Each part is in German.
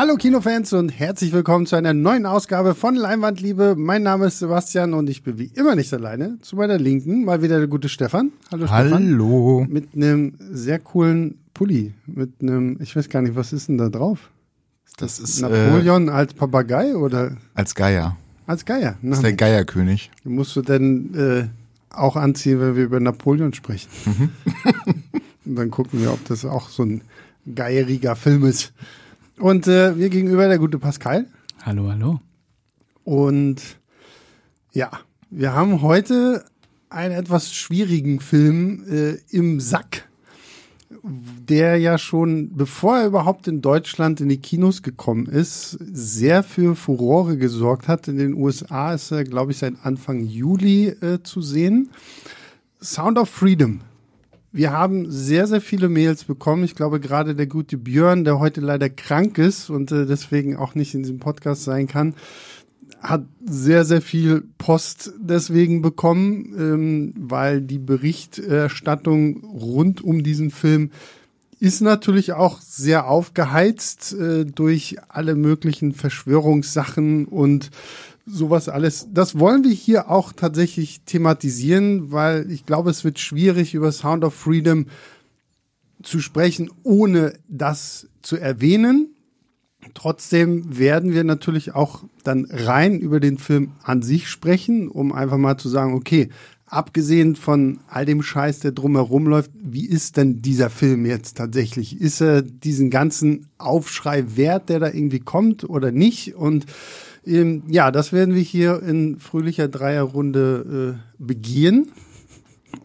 Hallo Kinofans und herzlich willkommen zu einer neuen Ausgabe von Leinwandliebe. Mein Name ist Sebastian und ich bin wie immer nicht alleine. Zu meiner Linken mal wieder der gute Stefan. Hallo Stefan. Hallo. Mit einem sehr coolen Pulli. Mit einem, ich weiß gar nicht, was ist denn da drauf? Ist das, das ist Napoleon äh, als Papagei oder? Als Geier. Als Geier. Na, das ist der Geierkönig. Musst du denn äh, auch anziehen, wenn wir über Napoleon sprechen? Mhm. und dann gucken wir, ob das auch so ein geieriger Film ist. Und äh, mir gegenüber der gute Pascal. Hallo, hallo. Und ja, wir haben heute einen etwas schwierigen Film äh, im Sack, der ja schon, bevor er überhaupt in Deutschland in die Kinos gekommen ist, sehr für Furore gesorgt hat. In den USA ist er, glaube ich, seit Anfang Juli äh, zu sehen. Sound of Freedom wir haben sehr, sehr viele Mails bekommen. Ich glaube, gerade der gute Björn, der heute leider krank ist und äh, deswegen auch nicht in diesem Podcast sein kann, hat sehr, sehr viel Post deswegen bekommen, ähm, weil die Berichterstattung rund um diesen Film ist natürlich auch sehr aufgeheizt äh, durch alle möglichen Verschwörungssachen und sowas alles. Das wollen wir hier auch tatsächlich thematisieren, weil ich glaube, es wird schwierig, über Sound of Freedom zu sprechen, ohne das zu erwähnen. Trotzdem werden wir natürlich auch dann rein über den Film an sich sprechen, um einfach mal zu sagen, okay, abgesehen von all dem Scheiß, der drumherum läuft, wie ist denn dieser Film jetzt tatsächlich? Ist er diesen ganzen Aufschrei wert, der da irgendwie kommt oder nicht? Und ähm, ja, das werden wir hier in fröhlicher Dreierrunde äh, begehen.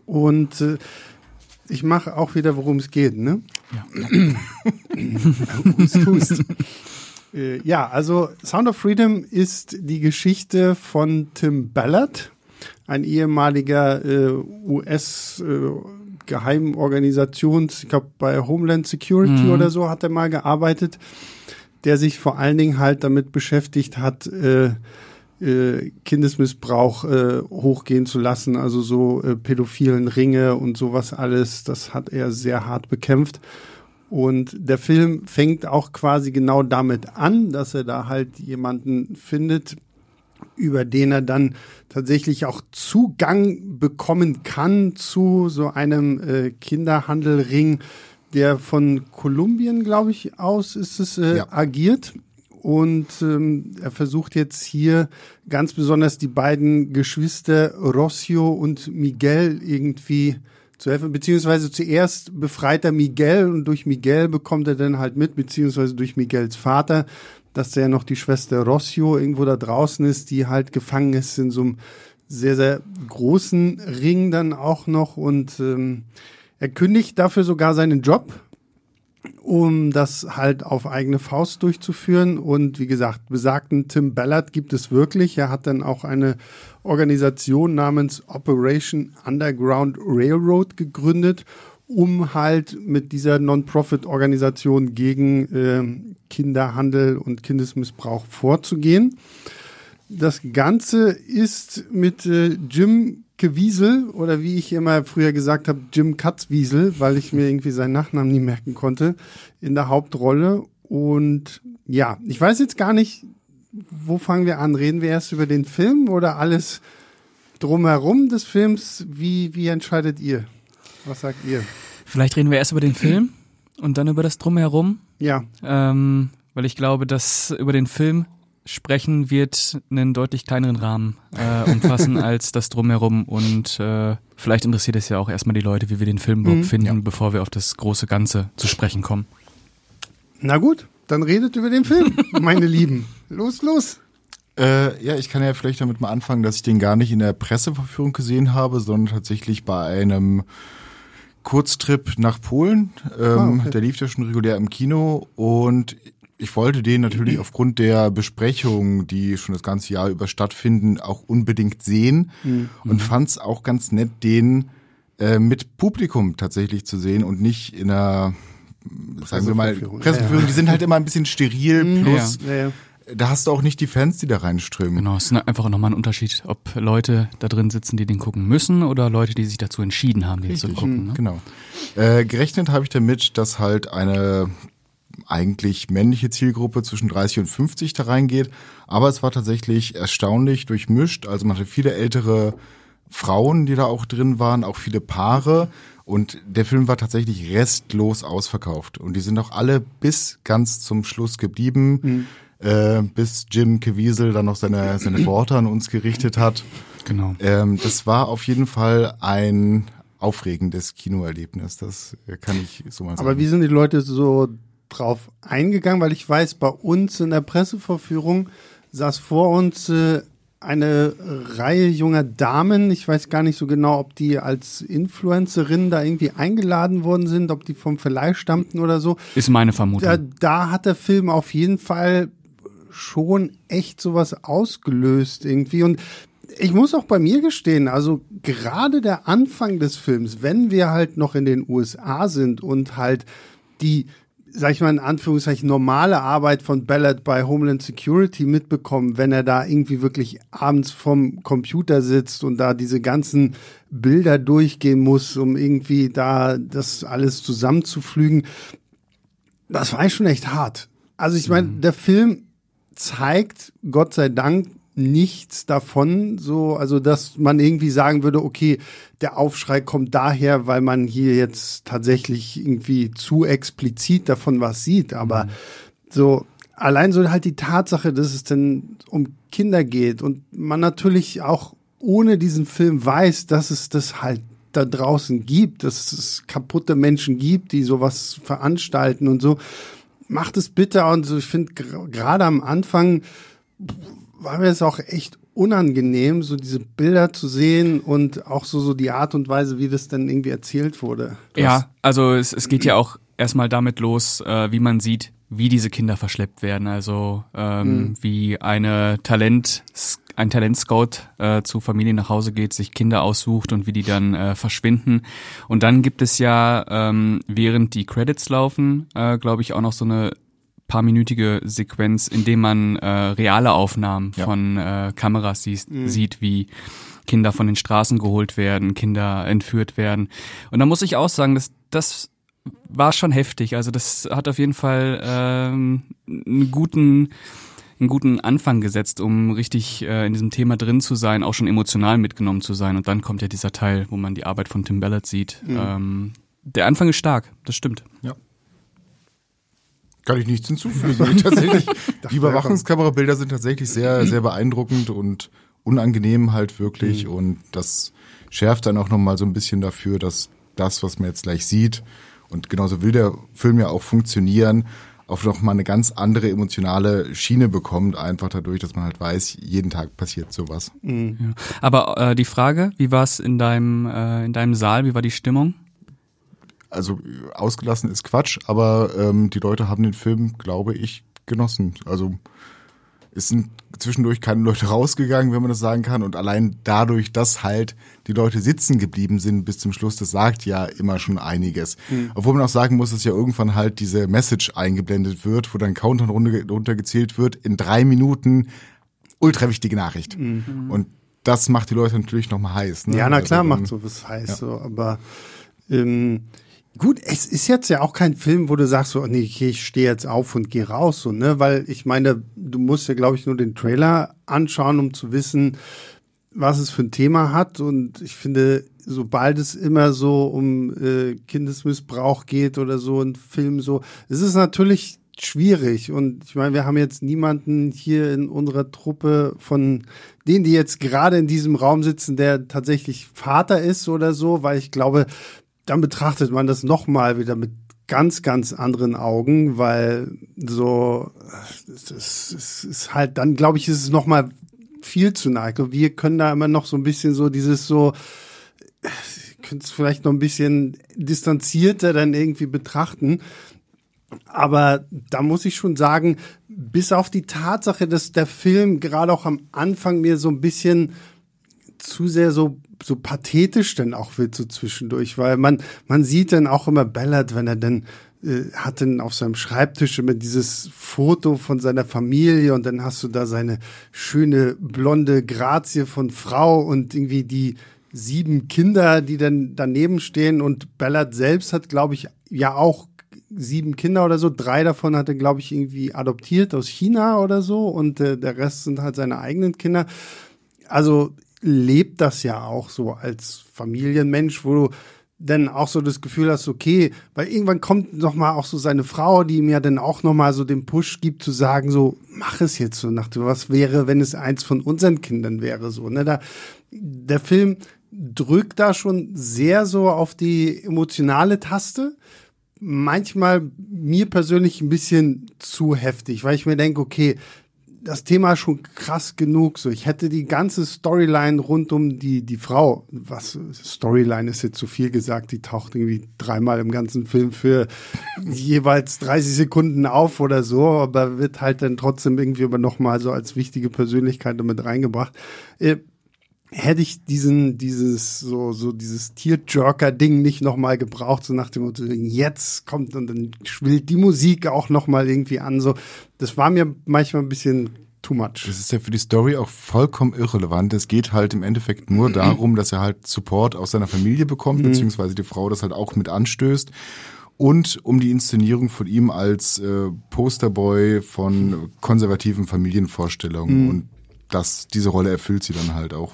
Und äh, ich mache auch wieder, worum es geht, ne? Ja. hust, hust. äh, ja, also Sound of Freedom ist die Geschichte von Tim Ballard, ein ehemaliger äh, US- äh, Geheimorganisations, ich glaube bei Homeland Security mhm. oder so hat er mal gearbeitet der sich vor allen Dingen halt damit beschäftigt hat, äh, äh, Kindesmissbrauch äh, hochgehen zu lassen, also so äh, pädophilen Ringe und sowas alles, das hat er sehr hart bekämpft. Und der Film fängt auch quasi genau damit an, dass er da halt jemanden findet, über den er dann tatsächlich auch Zugang bekommen kann zu so einem äh, Kinderhandelring, der von Kolumbien, glaube ich, aus ist es äh, ja. agiert. Und ähm, er versucht jetzt hier ganz besonders die beiden Geschwister Rossio und Miguel irgendwie zu helfen, beziehungsweise zuerst befreit er Miguel und durch Miguel bekommt er dann halt mit, beziehungsweise durch Miguels Vater, dass da ja noch die Schwester Rossio irgendwo da draußen ist, die halt gefangen ist in so einem sehr, sehr großen Ring dann auch noch und ähm, er kündigt dafür sogar seinen Job, um das halt auf eigene Faust durchzuführen. Und wie gesagt, besagten Tim Ballard gibt es wirklich. Er hat dann auch eine Organisation namens Operation Underground Railroad gegründet, um halt mit dieser Non-Profit-Organisation gegen äh, Kinderhandel und Kindesmissbrauch vorzugehen. Das Ganze ist mit äh, Jim Gewiesel oder wie ich immer früher gesagt habe, Jim Katzwiesel, weil ich mir irgendwie seinen Nachnamen nie merken konnte, in der Hauptrolle. Und ja, ich weiß jetzt gar nicht, wo fangen wir an? Reden wir erst über den Film oder alles drumherum des Films? Wie, wie entscheidet ihr? Was sagt ihr? Vielleicht reden wir erst über den Film und dann über das drumherum. Ja. Ähm, weil ich glaube, dass über den Film sprechen wird einen deutlich kleineren Rahmen äh, umfassen als das drumherum und äh, vielleicht interessiert es ja auch erstmal die Leute, wie wir den Film mhm, finden, ja. bevor wir auf das große Ganze zu sprechen kommen. Na gut, dann redet über den Film, meine Lieben. Los, los. Äh, ja, ich kann ja vielleicht damit mal anfangen, dass ich den gar nicht in der Presseverführung gesehen habe, sondern tatsächlich bei einem Kurztrip nach Polen. Ähm, ah, okay. Der lief ja schon regulär im Kino und ich wollte den natürlich aufgrund der Besprechungen, die schon das ganze Jahr über stattfinden, auch unbedingt sehen mhm. und fand es auch ganz nett, den äh, mit Publikum tatsächlich zu sehen und nicht in einer, sagen wir mal, Presseverführung. Ja. Die sind halt immer ein bisschen steril, mhm. plus ja, ja, da hast du auch nicht die Fans, die da reinströmen. Genau, es ist einfach nochmal ein Unterschied, ob Leute da drin sitzen, die den gucken müssen oder Leute, die sich dazu entschieden haben, den Richtig. zu gucken. Ne? Genau. Äh, gerechnet habe ich damit, dass halt eine eigentlich männliche Zielgruppe zwischen 30 und 50 da reingeht. Aber es war tatsächlich erstaunlich durchmischt. Also man hatte viele ältere Frauen, die da auch drin waren, auch viele Paare. Und der Film war tatsächlich restlos ausverkauft. Und die sind auch alle bis ganz zum Schluss geblieben, mhm. äh, bis Jim Caviezel dann noch seine, seine Worte an uns gerichtet hat. Genau. Ähm, das war auf jeden Fall ein aufregendes Kinoerlebnis. Das kann ich so mal sagen. Aber wie sind die Leute so drauf eingegangen? Weil ich weiß, bei uns in der Presseverführung saß vor uns äh, eine Reihe junger Damen. Ich weiß gar nicht so genau, ob die als Influencerinnen da irgendwie eingeladen worden sind, ob die vom Verleih stammten oder so. Ist meine Vermutung. Da, da hat der Film auf jeden Fall schon echt sowas ausgelöst irgendwie. Und ich muss auch bei mir gestehen, also gerade der Anfang des Films, wenn wir halt noch in den USA sind und halt die sag ich mal in Anführungszeichen, normale Arbeit von Ballard bei Homeland Security mitbekommen, wenn er da irgendwie wirklich abends vom Computer sitzt und da diese ganzen Bilder durchgehen muss, um irgendwie da das alles zusammenzuflügen. Das war eigentlich schon echt hart. Also ich meine, mhm. der Film zeigt, Gott sei Dank, nichts davon, so, also dass man irgendwie sagen würde, okay, der Aufschrei kommt daher, weil man hier jetzt tatsächlich irgendwie zu explizit davon was sieht, aber mhm. so, allein so halt die Tatsache, dass es denn um Kinder geht und man natürlich auch ohne diesen Film weiß, dass es das halt da draußen gibt, dass es kaputte Menschen gibt, die sowas veranstalten und so, macht es bitter und so, ich finde gerade am Anfang war mir es auch echt unangenehm, so diese Bilder zu sehen und auch so, so die Art und Weise, wie das dann irgendwie erzählt wurde. Das ja, also es, es geht ja auch erstmal damit los, äh, wie man sieht, wie diese Kinder verschleppt werden. Also ähm, mhm. wie eine Talent, ein Talentscout äh, zu Familien nach Hause geht, sich Kinder aussucht und wie die dann äh, verschwinden. Und dann gibt es ja, ähm, während die Credits laufen, äh, glaube ich, auch noch so eine paarminütige Sequenz, in dem man äh, reale Aufnahmen ja. von äh, Kameras sieht, mhm. sieht, wie Kinder von den Straßen geholt werden, Kinder entführt werden. Und da muss ich auch sagen, dass das war schon heftig. Also das hat auf jeden Fall ähm, einen guten einen guten Anfang gesetzt, um richtig äh, in diesem Thema drin zu sein, auch schon emotional mitgenommen zu sein. Und dann kommt ja dieser Teil, wo man die Arbeit von Tim Ballard sieht. Mhm. Ähm, der Anfang ist stark, das stimmt. Ja. Kann ich nichts hinzufügen. tatsächlich, die Überwachungskamerabilder sind tatsächlich sehr, sehr beeindruckend und unangenehm halt wirklich. Mhm. Und das schärft dann auch nochmal so ein bisschen dafür, dass das, was man jetzt gleich sieht, und genauso will der Film ja auch funktionieren, auf noch mal eine ganz andere emotionale Schiene bekommt, einfach dadurch, dass man halt weiß, jeden Tag passiert sowas. Mhm. Ja. Aber äh, die Frage, wie war es in deinem äh, in deinem Saal, wie war die Stimmung? Also ausgelassen ist Quatsch, aber ähm, die Leute haben den Film, glaube ich, genossen. Also es sind zwischendurch keine Leute rausgegangen, wenn man das sagen kann. Und allein dadurch, dass halt die Leute sitzen geblieben sind bis zum Schluss, das sagt ja immer schon einiges. Mhm. Obwohl man auch sagen muss, dass ja irgendwann halt diese Message eingeblendet wird, wo dann Countdown runtergezählt wird, in drei Minuten ultra wichtige Nachricht. Mhm. Und das macht die Leute natürlich nochmal heiß. Ne? Ja, na klar also, macht sowas heiß, ja. so, aber ähm, Gut, es ist jetzt ja auch kein Film, wo du sagst so, nee, ich stehe jetzt auf und gehe raus, so, ne? Weil ich meine, du musst ja, glaube ich, nur den Trailer anschauen, um zu wissen, was es für ein Thema hat. Und ich finde, sobald es immer so um äh, Kindesmissbrauch geht oder so ein Film so, es ist natürlich schwierig. Und ich meine, wir haben jetzt niemanden hier in unserer Truppe von denen, die jetzt gerade in diesem Raum sitzen, der tatsächlich Vater ist oder so, weil ich glaube, dann betrachtet man das nochmal wieder mit ganz, ganz anderen Augen, weil so, es ist halt, dann glaube ich, ist es nochmal viel zu nah. Wir können da immer noch so ein bisschen so dieses so, können es vielleicht noch ein bisschen distanzierter dann irgendwie betrachten. Aber da muss ich schon sagen, bis auf die Tatsache, dass der Film gerade auch am Anfang mir so ein bisschen zu sehr so so pathetisch dann auch wird so zwischendurch, weil man man sieht dann auch immer Ballard, wenn er dann äh, hat dann auf seinem Schreibtisch immer dieses Foto von seiner Familie und dann hast du da seine schöne blonde Grazie von Frau und irgendwie die sieben Kinder, die dann daneben stehen und Ballard selbst hat, glaube ich, ja auch sieben Kinder oder so. Drei davon hat er, glaube ich, irgendwie adoptiert aus China oder so und äh, der Rest sind halt seine eigenen Kinder. Also lebt das ja auch so als Familienmensch, wo du dann auch so das Gefühl hast, okay, weil irgendwann kommt noch mal auch so seine Frau, die ja dann auch noch mal so den Push gibt zu sagen, so mach es jetzt so nach was wäre, wenn es eins von unseren Kindern wäre, so ne, da der Film drückt da schon sehr so auf die emotionale Taste. Manchmal mir persönlich ein bisschen zu heftig, weil ich mir denke, okay, das Thema schon krass genug. So, ich hätte die ganze Storyline rund um die, die Frau, was Storyline ist jetzt zu viel gesagt, die taucht irgendwie dreimal im ganzen Film für jeweils 30 Sekunden auf oder so, aber wird halt dann trotzdem irgendwie aber nochmal so als wichtige Persönlichkeit damit reingebracht. Äh, hätte ich diesen, dieses, so, so dieses Tierjerker-Ding nicht nochmal gebraucht, so nach dem Motto, jetzt kommt und dann schwillt die Musik auch nochmal irgendwie an, so. Das war mir manchmal ein bisschen too much. Das ist ja für die Story auch vollkommen irrelevant. Es geht halt im Endeffekt nur darum, dass er halt Support aus seiner Familie bekommt, mhm. beziehungsweise die Frau das halt auch mit anstößt und um die Inszenierung von ihm als äh, Posterboy von konservativen Familienvorstellungen. Mhm. Und das, diese Rolle erfüllt sie dann halt auch.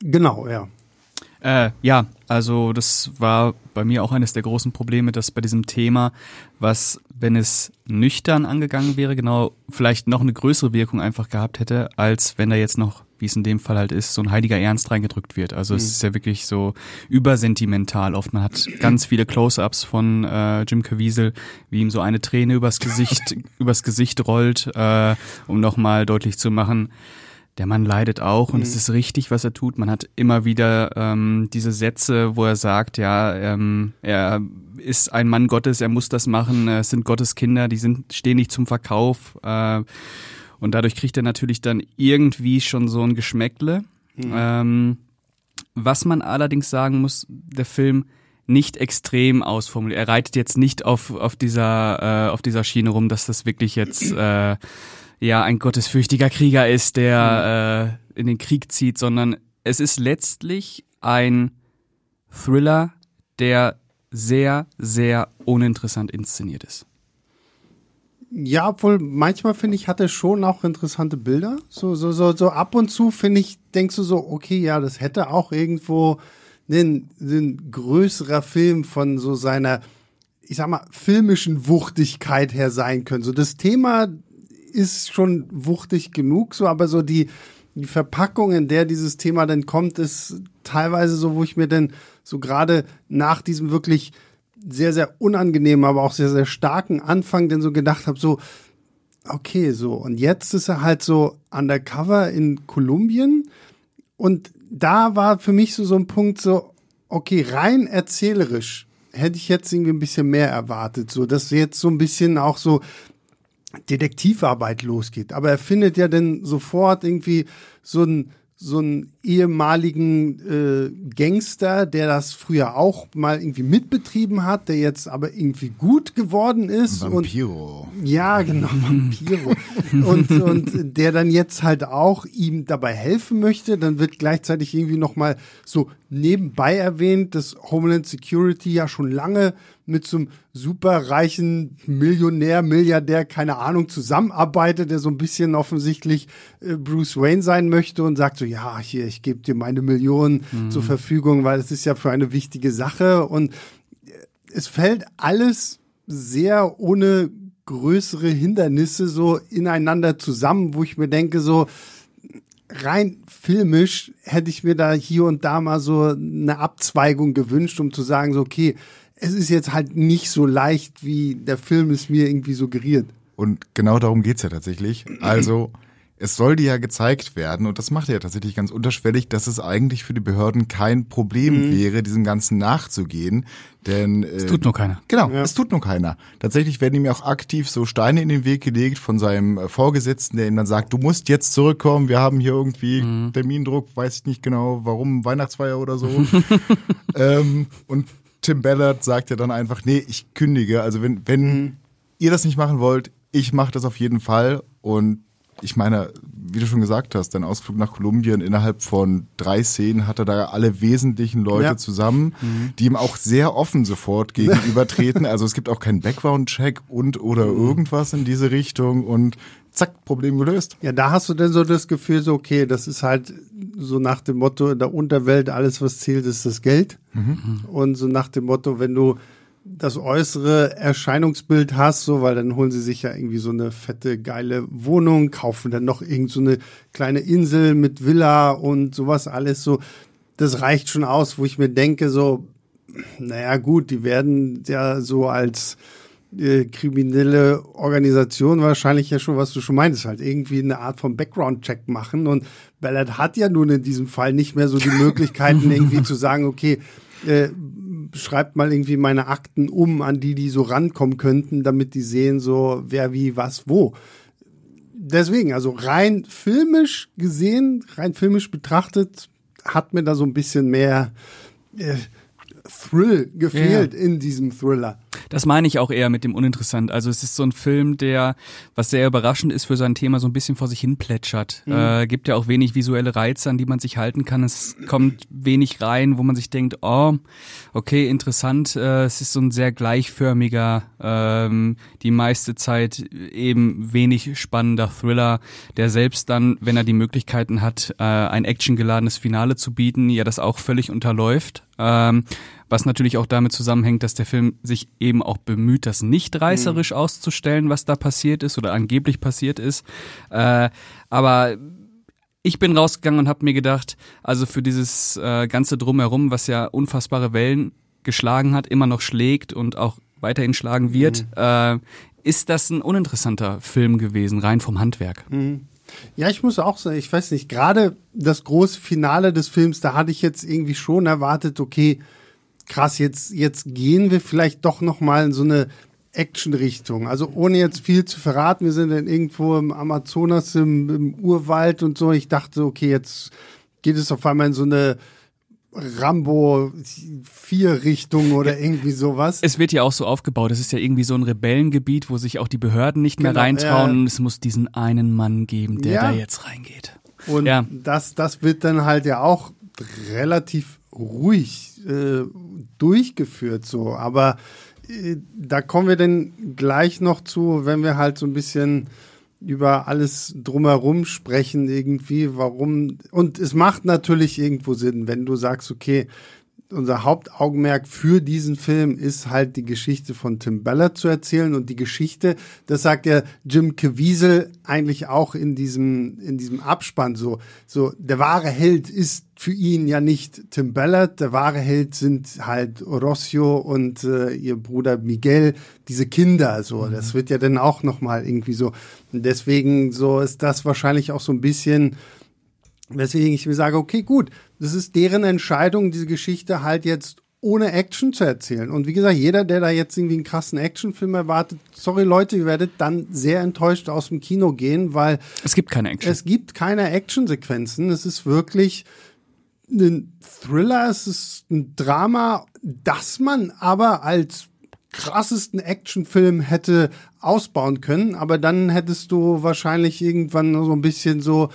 Genau, ja. Äh, ja, also das war bei mir auch eines der großen Probleme, dass bei diesem Thema, was, wenn es nüchtern angegangen wäre, genau vielleicht noch eine größere Wirkung einfach gehabt hätte, als wenn da jetzt noch, wie es in dem Fall halt ist, so ein heiliger Ernst reingedrückt wird. Also mhm. es ist ja wirklich so übersentimental oft. Man hat ganz viele Close-ups von äh, Jim Caviezel, wie ihm so eine Träne übers Gesicht, übers Gesicht rollt, äh, um nochmal deutlich zu machen, der Mann leidet auch und mhm. es ist richtig, was er tut. Man hat immer wieder ähm, diese Sätze, wo er sagt, ja, ähm, er ist ein Mann Gottes, er muss das machen, es sind Gottes Kinder, die sind, stehen nicht zum Verkauf. Äh, und dadurch kriegt er natürlich dann irgendwie schon so ein Geschmäckle. Mhm. Ähm, was man allerdings sagen muss, der Film nicht extrem ausformuliert. Er reitet jetzt nicht auf, auf, dieser, äh, auf dieser Schiene rum, dass das wirklich jetzt äh, ja ein gottesfürchtiger Krieger ist, der mhm. äh, in den Krieg zieht, sondern es ist letztlich ein Thriller, der sehr, sehr uninteressant inszeniert ist. Ja, obwohl manchmal finde ich, hat er schon auch interessante Bilder. So, so, so, so ab und zu finde ich, denkst du so, okay, ja, das hätte auch irgendwo ein, ein größerer Film von so seiner, ich sag mal, filmischen Wuchtigkeit her sein können. So das Thema ist schon wuchtig genug, so, aber so die, die Verpackung, in der dieses Thema dann kommt, ist teilweise so, wo ich mir dann so gerade nach diesem wirklich sehr, sehr unangenehmen, aber auch sehr, sehr starken Anfang dann so gedacht habe, so, okay, so, und jetzt ist er halt so undercover in Kolumbien. Und da war für mich so, so ein Punkt so, okay, rein erzählerisch hätte ich jetzt irgendwie ein bisschen mehr erwartet, so, dass jetzt so ein bisschen auch so Detektivarbeit losgeht. Aber er findet ja dann sofort irgendwie so ein so einen ehemaligen äh, Gangster, der das früher auch mal irgendwie mitbetrieben hat, der jetzt aber irgendwie gut geworden ist. Vampiro. Und, ja, genau, Vampiro. und, und der dann jetzt halt auch ihm dabei helfen möchte. Dann wird gleichzeitig irgendwie nochmal so nebenbei erwähnt, dass Homeland Security ja schon lange mit so einem superreichen Millionär, Milliardär, keine Ahnung, zusammenarbeitet, der so ein bisschen offensichtlich äh, Bruce Wayne sein möchte und sagt so, ja, hier, ich gebe dir meine Millionen mhm. zur Verfügung, weil es ist ja für eine wichtige Sache und äh, es fällt alles sehr ohne größere Hindernisse so ineinander zusammen, wo ich mir denke, so rein filmisch hätte ich mir da hier und da mal so eine Abzweigung gewünscht, um zu sagen, so, okay, es ist jetzt halt nicht so leicht, wie der Film es mir irgendwie suggeriert. Und genau darum geht's ja tatsächlich. Also, es soll dir ja gezeigt werden, und das macht er ja tatsächlich ganz unterschwellig, dass es eigentlich für die Behörden kein Problem mhm. wäre, diesem Ganzen nachzugehen. Denn es tut nur keiner. Genau, ja. es tut nur keiner. Tatsächlich werden ihm auch aktiv so Steine in den Weg gelegt von seinem äh, Vorgesetzten, der ihm dann sagt, du musst jetzt zurückkommen, wir haben hier irgendwie mhm. Termindruck, weiß ich nicht genau, warum, Weihnachtsfeier oder so. ähm, und Tim Ballard sagt ja dann einfach, nee, ich kündige. Also wenn, wenn mhm. ihr das nicht machen wollt, ich mache das auf jeden Fall. Und ich meine, wie du schon gesagt hast, dein Ausflug nach Kolumbien innerhalb von drei Szenen hat er da alle wesentlichen Leute ja. zusammen, mhm. die ihm auch sehr offen sofort gegenübertreten. also es gibt auch keinen Background-Check und oder mhm. irgendwas in diese Richtung und zack, Problem gelöst. Ja, da hast du denn so das Gefühl, so okay, das ist halt so nach dem Motto in der Unterwelt, alles was zählt, ist das Geld. Mhm. Und so nach dem Motto, wenn du das äußere Erscheinungsbild hast, so, weil dann holen sie sich ja irgendwie so eine fette, geile Wohnung, kaufen dann noch irgend so eine kleine Insel mit Villa und sowas alles so. Das reicht schon aus, wo ich mir denke, so, naja, gut, die werden ja so als äh, kriminelle Organisation wahrscheinlich ja schon, was du schon meintest, halt irgendwie eine Art von Background-Check machen. Und Ballard hat ja nun in diesem Fall nicht mehr so die Möglichkeiten, irgendwie zu sagen, okay, äh, schreibt mal irgendwie meine Akten um, an die die so rankommen könnten, damit die sehen, so wer wie was wo. Deswegen, also rein filmisch gesehen, rein filmisch betrachtet, hat mir da so ein bisschen mehr äh, Thrill gefehlt ja. in diesem Thriller. Das meine ich auch eher mit dem uninteressant. Also es ist so ein Film, der, was sehr überraschend ist für sein Thema, so ein bisschen vor sich hin plätschert. Mhm. Äh, gibt ja auch wenig visuelle Reize, an die man sich halten kann. Es kommt wenig rein, wo man sich denkt, oh, okay, interessant. Äh, es ist so ein sehr gleichförmiger, ähm, die meiste Zeit eben wenig spannender Thriller, der selbst dann, wenn er die Möglichkeiten hat, äh, ein actiongeladenes Finale zu bieten, ja das auch völlig unterläuft. Ähm, was natürlich auch damit zusammenhängt, dass der Film sich eben auch bemüht, das nicht reißerisch mhm. auszustellen, was da passiert ist oder angeblich passiert ist. Äh, aber ich bin rausgegangen und habe mir gedacht, also für dieses äh, ganze drumherum, was ja unfassbare Wellen geschlagen hat, immer noch schlägt und auch weiterhin schlagen wird, mhm. äh, ist das ein uninteressanter Film gewesen, rein vom Handwerk. Mhm. Ja, ich muss auch sagen, ich weiß nicht, gerade das große Finale des Films, da hatte ich jetzt irgendwie schon erwartet, okay, krass, jetzt, jetzt gehen wir vielleicht doch noch mal in so eine Action-Richtung. Also ohne jetzt viel zu verraten, wir sind dann irgendwo im Amazonas, im, im Urwald und so. Ich dachte, okay, jetzt geht es auf einmal in so eine Rambo 4 Richtung oder irgendwie sowas. Es wird ja auch so aufgebaut. Es ist ja irgendwie so ein Rebellengebiet, wo sich auch die Behörden nicht mehr genau, reintrauen und es muss diesen einen Mann geben, der ja. da jetzt reingeht. Und ja. das, das wird dann halt ja auch relativ ruhig äh, durchgeführt so. Aber äh, da kommen wir dann gleich noch zu, wenn wir halt so ein bisschen über alles drumherum sprechen irgendwie, warum. Und es macht natürlich irgendwo Sinn, wenn du sagst, okay, unser Hauptaugenmerk für diesen Film ist halt die Geschichte von Tim Ballard zu erzählen und die Geschichte, das sagt ja Jim Caviezel eigentlich auch in diesem in diesem Abspann so so der wahre Held ist für ihn ja nicht Tim Ballard, der wahre Held sind halt Rossio und äh, ihr Bruder Miguel, diese Kinder so, mhm. das wird ja dann auch noch mal irgendwie so und deswegen so ist das wahrscheinlich auch so ein bisschen Weswegen ich mir sage, okay, gut, das ist deren Entscheidung, diese Geschichte halt jetzt ohne Action zu erzählen. Und wie gesagt, jeder, der da jetzt irgendwie einen krassen Actionfilm erwartet, sorry Leute, ihr werdet dann sehr enttäuscht aus dem Kino gehen, weil es gibt keine Action. Es gibt keine Actionsequenzen. Es ist wirklich ein Thriller, es ist ein Drama, das man aber als krassesten Actionfilm hätte ausbauen können, aber dann hättest du wahrscheinlich irgendwann so ein bisschen so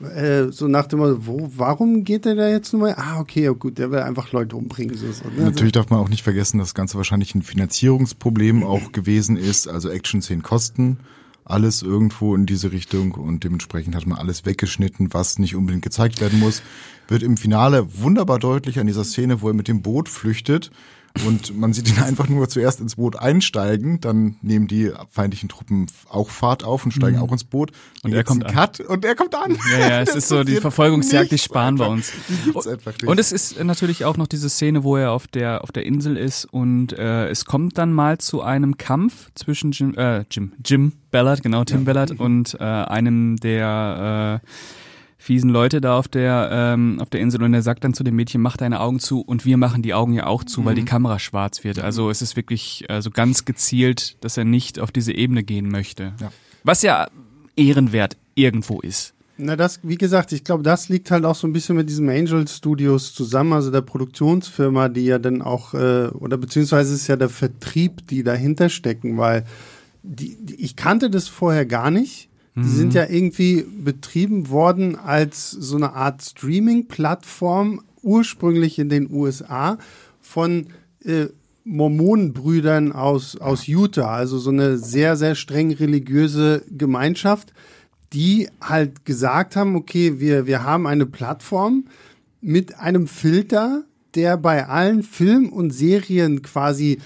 äh, so nach dem Motto, wo, warum geht der da jetzt nochmal? Ah, okay, ja gut, der will einfach Leute umbringen. So, so, ne? Natürlich darf man auch nicht vergessen, dass das Ganze wahrscheinlich ein Finanzierungsproblem auch gewesen ist. Also Action-Szenen kosten alles irgendwo in diese Richtung und dementsprechend hat man alles weggeschnitten, was nicht unbedingt gezeigt werden muss. Wird im Finale wunderbar deutlich an dieser Szene, wo er mit dem Boot flüchtet und man sieht ihn einfach nur zuerst ins Boot einsteigen, dann nehmen die feindlichen Truppen auch Fahrt auf und steigen mhm. auch ins Boot. Und er kommt Cut und er kommt an. Ja, ja, es ist so die Verfolgungsjagd, die sparen bei uns. Die gibt's einfach nicht. Und es ist natürlich auch noch diese Szene, wo er auf der auf der Insel ist und äh, es kommt dann mal zu einem Kampf zwischen Jim, äh, Jim, Jim Ballard, genau Tim ja. Ballard und äh, einem der äh, fiesen Leute da auf der, ähm, auf der Insel und er sagt dann zu dem Mädchen, mach deine Augen zu und wir machen die Augen ja auch zu, mhm. weil die mhm. Kamera schwarz wird. Also es ist wirklich äh, so ganz gezielt, dass er nicht auf diese Ebene gehen möchte. Ja. Was ja ehrenwert irgendwo ist. Na, das, wie gesagt, ich glaube, das liegt halt auch so ein bisschen mit diesem Angel Studios zusammen, also der Produktionsfirma, die ja dann auch, äh, oder beziehungsweise ist ja der Vertrieb, die dahinter stecken, weil die, die, ich kannte das vorher gar nicht Die sind ja irgendwie betrieben worden als so eine Art Streaming-Plattform, ursprünglich in den USA von äh, Mormonenbrüdern aus, aus Utah, also so eine sehr, sehr streng religiöse Gemeinschaft, die halt gesagt haben, okay, wir, wir haben eine Plattform mit einem Filter, der bei allen Filmen und Serien quasi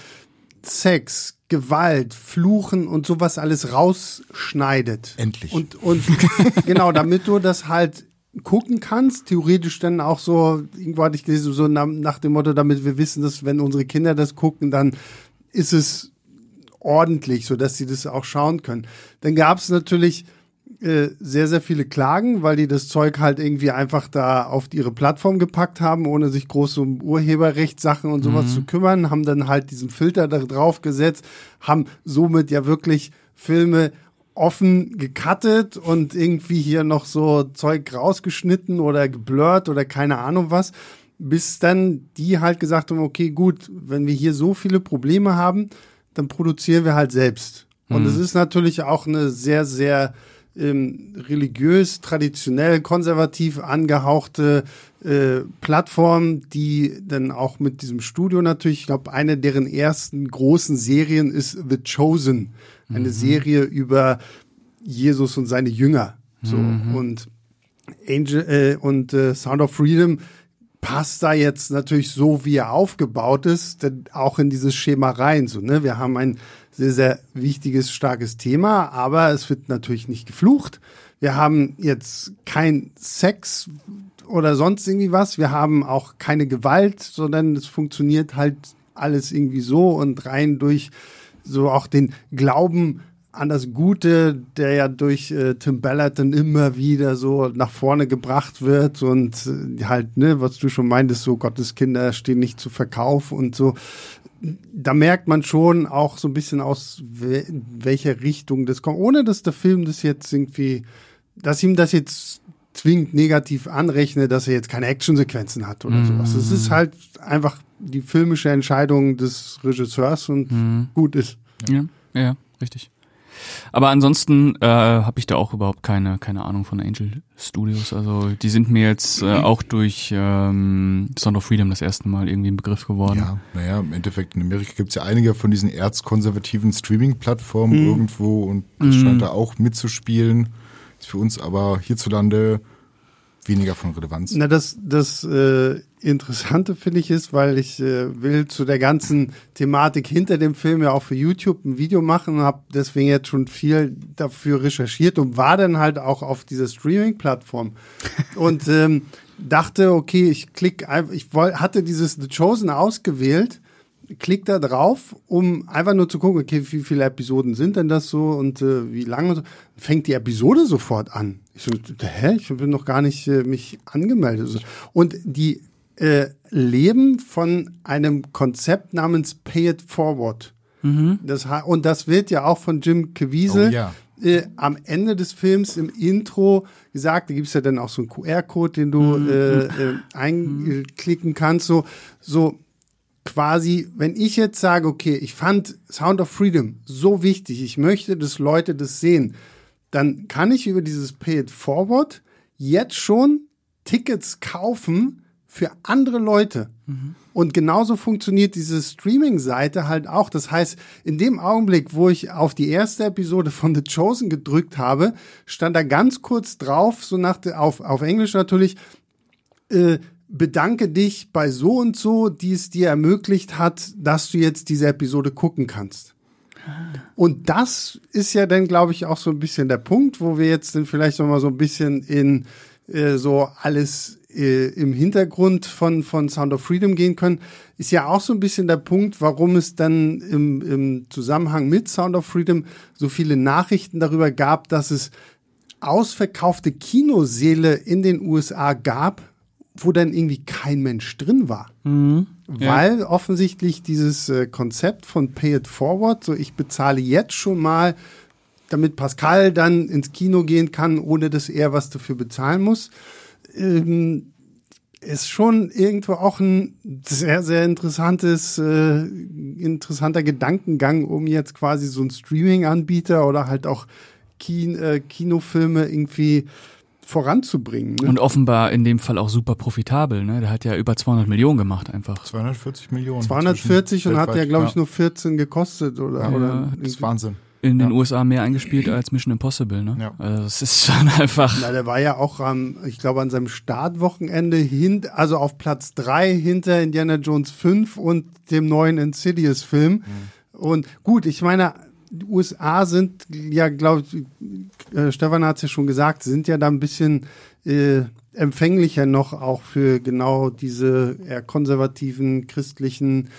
Sex, Gewalt, Fluchen und sowas alles rausschneidet. Endlich. Und, und genau, damit du das halt gucken kannst, theoretisch dann auch so, irgendwo hatte ich gelesen, so nach, nach dem Motto, damit wir wissen, dass wenn unsere Kinder das gucken, dann ist es ordentlich, so dass sie das auch schauen können. Dann gab es natürlich äh, sehr, sehr viele Klagen, weil die das Zeug halt irgendwie einfach da auf ihre Plattform gepackt haben, ohne sich groß um Urheberrechtssachen und sowas zu kümmern, haben dann halt diesen Filter da drauf gesetzt, haben somit ja wirklich Filme offen gecuttet und irgendwie hier noch so Zeug rausgeschnitten oder geblurrt oder keine Ahnung was, bis dann die halt gesagt haben, okay, gut, wenn wir hier so viele Probleme haben, dann produzieren wir halt selbst. Und es ist natürlich auch eine sehr, sehr ähm, religiös, traditionell, konservativ angehauchte äh, Plattform, die dann auch mit diesem Studio natürlich, ich glaube, eine deren ersten großen Serien ist The Chosen, eine Serie über Jesus und seine Jünger. So. Und Angel äh, und äh, Sound of Freedom passt da jetzt natürlich so, wie er aufgebaut ist, denn auch in dieses Schema rein. So, ne? Wir haben ein sehr, sehr wichtiges, starkes Thema, aber es wird natürlich nicht geflucht. Wir haben jetzt kein Sex oder sonst irgendwie was. Wir haben auch keine Gewalt, sondern es funktioniert halt alles irgendwie so und rein durch so auch den Glauben an das Gute, der ja durch äh, Tim Ballard dann immer wieder so nach vorne gebracht wird und äh, halt, ne, was du schon meintest, so Gottes Kinder stehen nicht zu Verkauf und so. Da merkt man schon auch so ein bisschen aus we welcher Richtung das kommt, ohne dass der Film das jetzt irgendwie, dass ihm das jetzt zwingend negativ anrechne, dass er jetzt keine Actionsequenzen hat oder sowas. Es ist halt einfach die filmische Entscheidung des Regisseurs und gut ist. Ja, ja, richtig. Aber ansonsten äh, habe ich da auch überhaupt keine keine Ahnung von Angel Studios. Also die sind mir jetzt äh, auch durch ähm, Sound of Freedom das erste Mal irgendwie ein Begriff geworden. Ja, naja, im Endeffekt in Amerika gibt's ja einige von diesen erzkonservativen Streaming-Plattformen irgendwo und das scheint da auch mitzuspielen. Ist für uns aber hierzulande weniger von Relevanz. Na, das, das äh, Interessante finde ich ist, weil ich äh, will zu der ganzen Thematik hinter dem Film ja auch für YouTube ein Video machen und habe deswegen jetzt schon viel dafür recherchiert und war dann halt auch auf dieser Streaming-Plattform und ähm, dachte, okay, ich klick, ich woll, hatte dieses The Chosen ausgewählt, klick da drauf, um einfach nur zu gucken, okay, wie viele Episoden sind denn das so und äh, wie lange so. fängt die Episode sofort an. Ich so, hä, ich bin noch gar nicht äh, mich angemeldet. Und die äh, leben von einem Konzept namens Pay It Forward. Das, ha- und das wird ja auch von Jim Caviezel Oh ja. äh, am Ende des Films im Intro gesagt, da gibt's ja dann auch so einen QR-Code, den du äh, äh, einklicken kannst. So, so quasi, wenn ich jetzt sage, okay, ich fand Sound of Freedom so wichtig, ich möchte, dass Leute das sehen, dann kann ich über dieses Pay It Forward jetzt schon Tickets kaufen für andere Leute. Und genauso funktioniert diese Streaming-Seite halt auch. Das heißt, in dem Augenblick, wo ich auf die erste Episode von The Chosen gedrückt habe, stand da ganz kurz drauf, so nach auf, auf Englisch natürlich, äh, bedanke dich bei so und so, die es dir ermöglicht hat, dass du jetzt diese Episode gucken kannst. Und das ist ja dann, glaube ich, auch so ein bisschen der Punkt, wo wir jetzt dann vielleicht noch mal so ein bisschen in äh, so alles äh, im Hintergrund von, von Sound of Freedom gehen können, ist ja auch so ein bisschen der Punkt, warum es dann im, im Zusammenhang mit Sound of Freedom so viele Nachrichten darüber gab, dass es ausverkaufte Kinoseele in den USA gab, wo dann irgendwie kein Mensch drin war. Weil offensichtlich dieses äh, Konzept von Pay It Forward, so ich bezahle jetzt schon mal, damit Pascal dann ins Kino gehen kann, ohne dass er was dafür bezahlen muss, ähm, ist schon irgendwo auch ein sehr, sehr interessantes, äh, interessanter Gedankengang, um jetzt quasi so einen Streaming-Anbieter oder halt auch Kin äh, Kinofilme irgendwie voranzubringen. Ne? Und offenbar in dem Fall auch super profitabel. Ne? Der hat ja über 200 Millionen gemacht einfach. 240 Millionen. 240 und hat ja, glaube ich, nur 14 gekostet oder, ja, oder das ist Wahnsinn. In den ja. USA mehr eingespielt als Mission Impossible, ne? Ja. Also es ist schon einfach. Na, der war ja auch am, ich glaube, an seinem Startwochenende hin, also auf Platz drei hinter Indiana Jones 5 und dem neuen Insidious-Film. Mhm. Und gut, ich meine, die USA sind ja, glaube ich, äh, Stefan hat es ja schon gesagt, sind ja da ein bisschen äh, empfänglicher noch auch für genau diese eher konservativen christlichen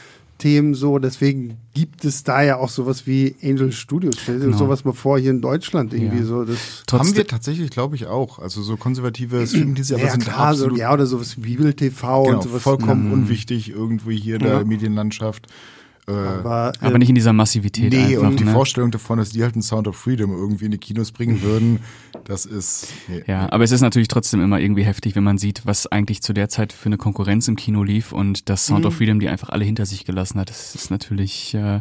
Themen so. Deswegen gibt es da ja auch sowas wie Angel Studios. Stellt genau. sowas mal vor hier in Deutschland irgendwie ja. so. Das Trotzdem haben wir tatsächlich, glaube ich, auch. Also so konservative Streaming-Dienste, aber ja, sind klar, absolut, so, ja oder sowas wie Bibel TV genau, und sowas. Vollkommen mhm. unwichtig irgendwie hier in ja. der Medienlandschaft. Äh, aber, äh, aber, nicht in dieser Massivität. Nee, einfach, und die ne? Vorstellung davon, dass die halt einen Sound of Freedom irgendwie in die Kinos bringen würden, das ist. Nee. Ja, aber es ist natürlich trotzdem immer irgendwie heftig, wenn man sieht, was eigentlich zu der Zeit für eine Konkurrenz im Kino lief und das Sound mhm. of Freedom die einfach alle hinter sich gelassen hat. Das ist natürlich. Äh,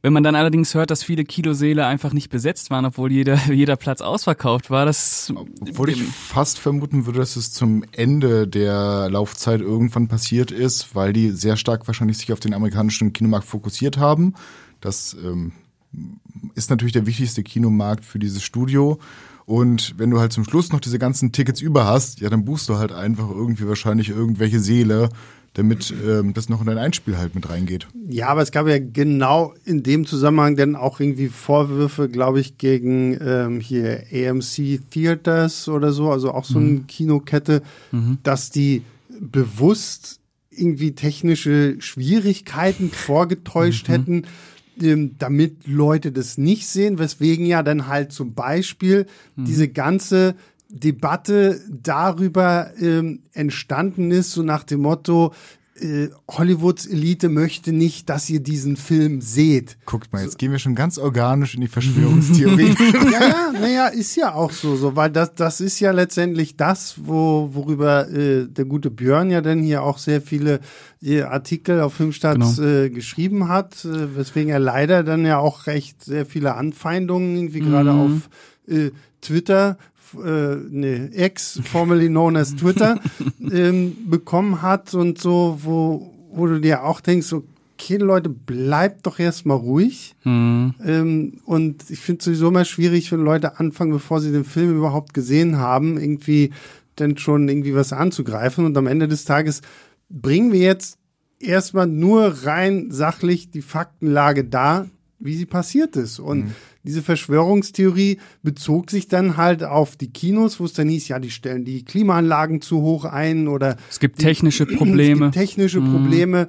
wenn man dann allerdings hört, dass viele Kiloseele einfach nicht besetzt waren, obwohl jeder, jeder Platz ausverkauft war, das. Obwohl ich fast vermuten würde, dass es zum Ende der Laufzeit irgendwann passiert ist, weil die sehr stark wahrscheinlich sich auf den amerikanischen Kinomarkt fokussiert haben. Das ähm, ist natürlich der wichtigste Kinomarkt für dieses Studio. Und wenn du halt zum Schluss noch diese ganzen Tickets über hast, ja, dann buchst du halt einfach irgendwie wahrscheinlich irgendwelche Seele, damit ähm, das noch in dein Einspiel halt mit reingeht. Ja, aber es gab ja genau in dem Zusammenhang dann auch irgendwie Vorwürfe, glaube ich, gegen ähm, hier AMC Theaters oder so, also auch so eine mhm. Kinokette, mhm. dass die bewusst irgendwie technische Schwierigkeiten vorgetäuscht mhm. hätten, ähm, damit Leute das nicht sehen, weswegen ja dann halt zum Beispiel mhm. diese ganze Debatte darüber ähm, entstanden ist, so nach dem Motto, äh, Hollywoods Elite möchte nicht, dass ihr diesen Film seht. Guckt mal, jetzt so. gehen wir schon ganz organisch in die Verschwörungstheorie. ja, ja, naja, ist ja auch so, so, weil das, das ist ja letztendlich das, wo, worüber äh, der gute Björn ja dann hier auch sehr viele äh, Artikel auf Filmstarts genau. äh, geschrieben hat, äh, weswegen er leider dann ja auch recht sehr viele Anfeindungen irgendwie mhm. gerade auf äh, Twitter äh, nee, Ex, formerly known as Twitter, ähm, bekommen hat und so, wo, wo du dir auch denkst, okay, Leute, bleibt doch erstmal ruhig. Mhm. Ähm, und ich finde es sowieso immer schwierig, wenn Leute anfangen, bevor sie den Film überhaupt gesehen haben, irgendwie dann schon irgendwie was anzugreifen. Und am Ende des Tages bringen wir jetzt erstmal nur rein sachlich die Faktenlage da, wie sie passiert ist. Und mhm diese Verschwörungstheorie bezog sich dann halt auf die Kinos, wo es dann hieß, ja, die stellen die Klimaanlagen zu hoch ein oder es gibt technische Probleme. Es gibt technische mhm. Probleme,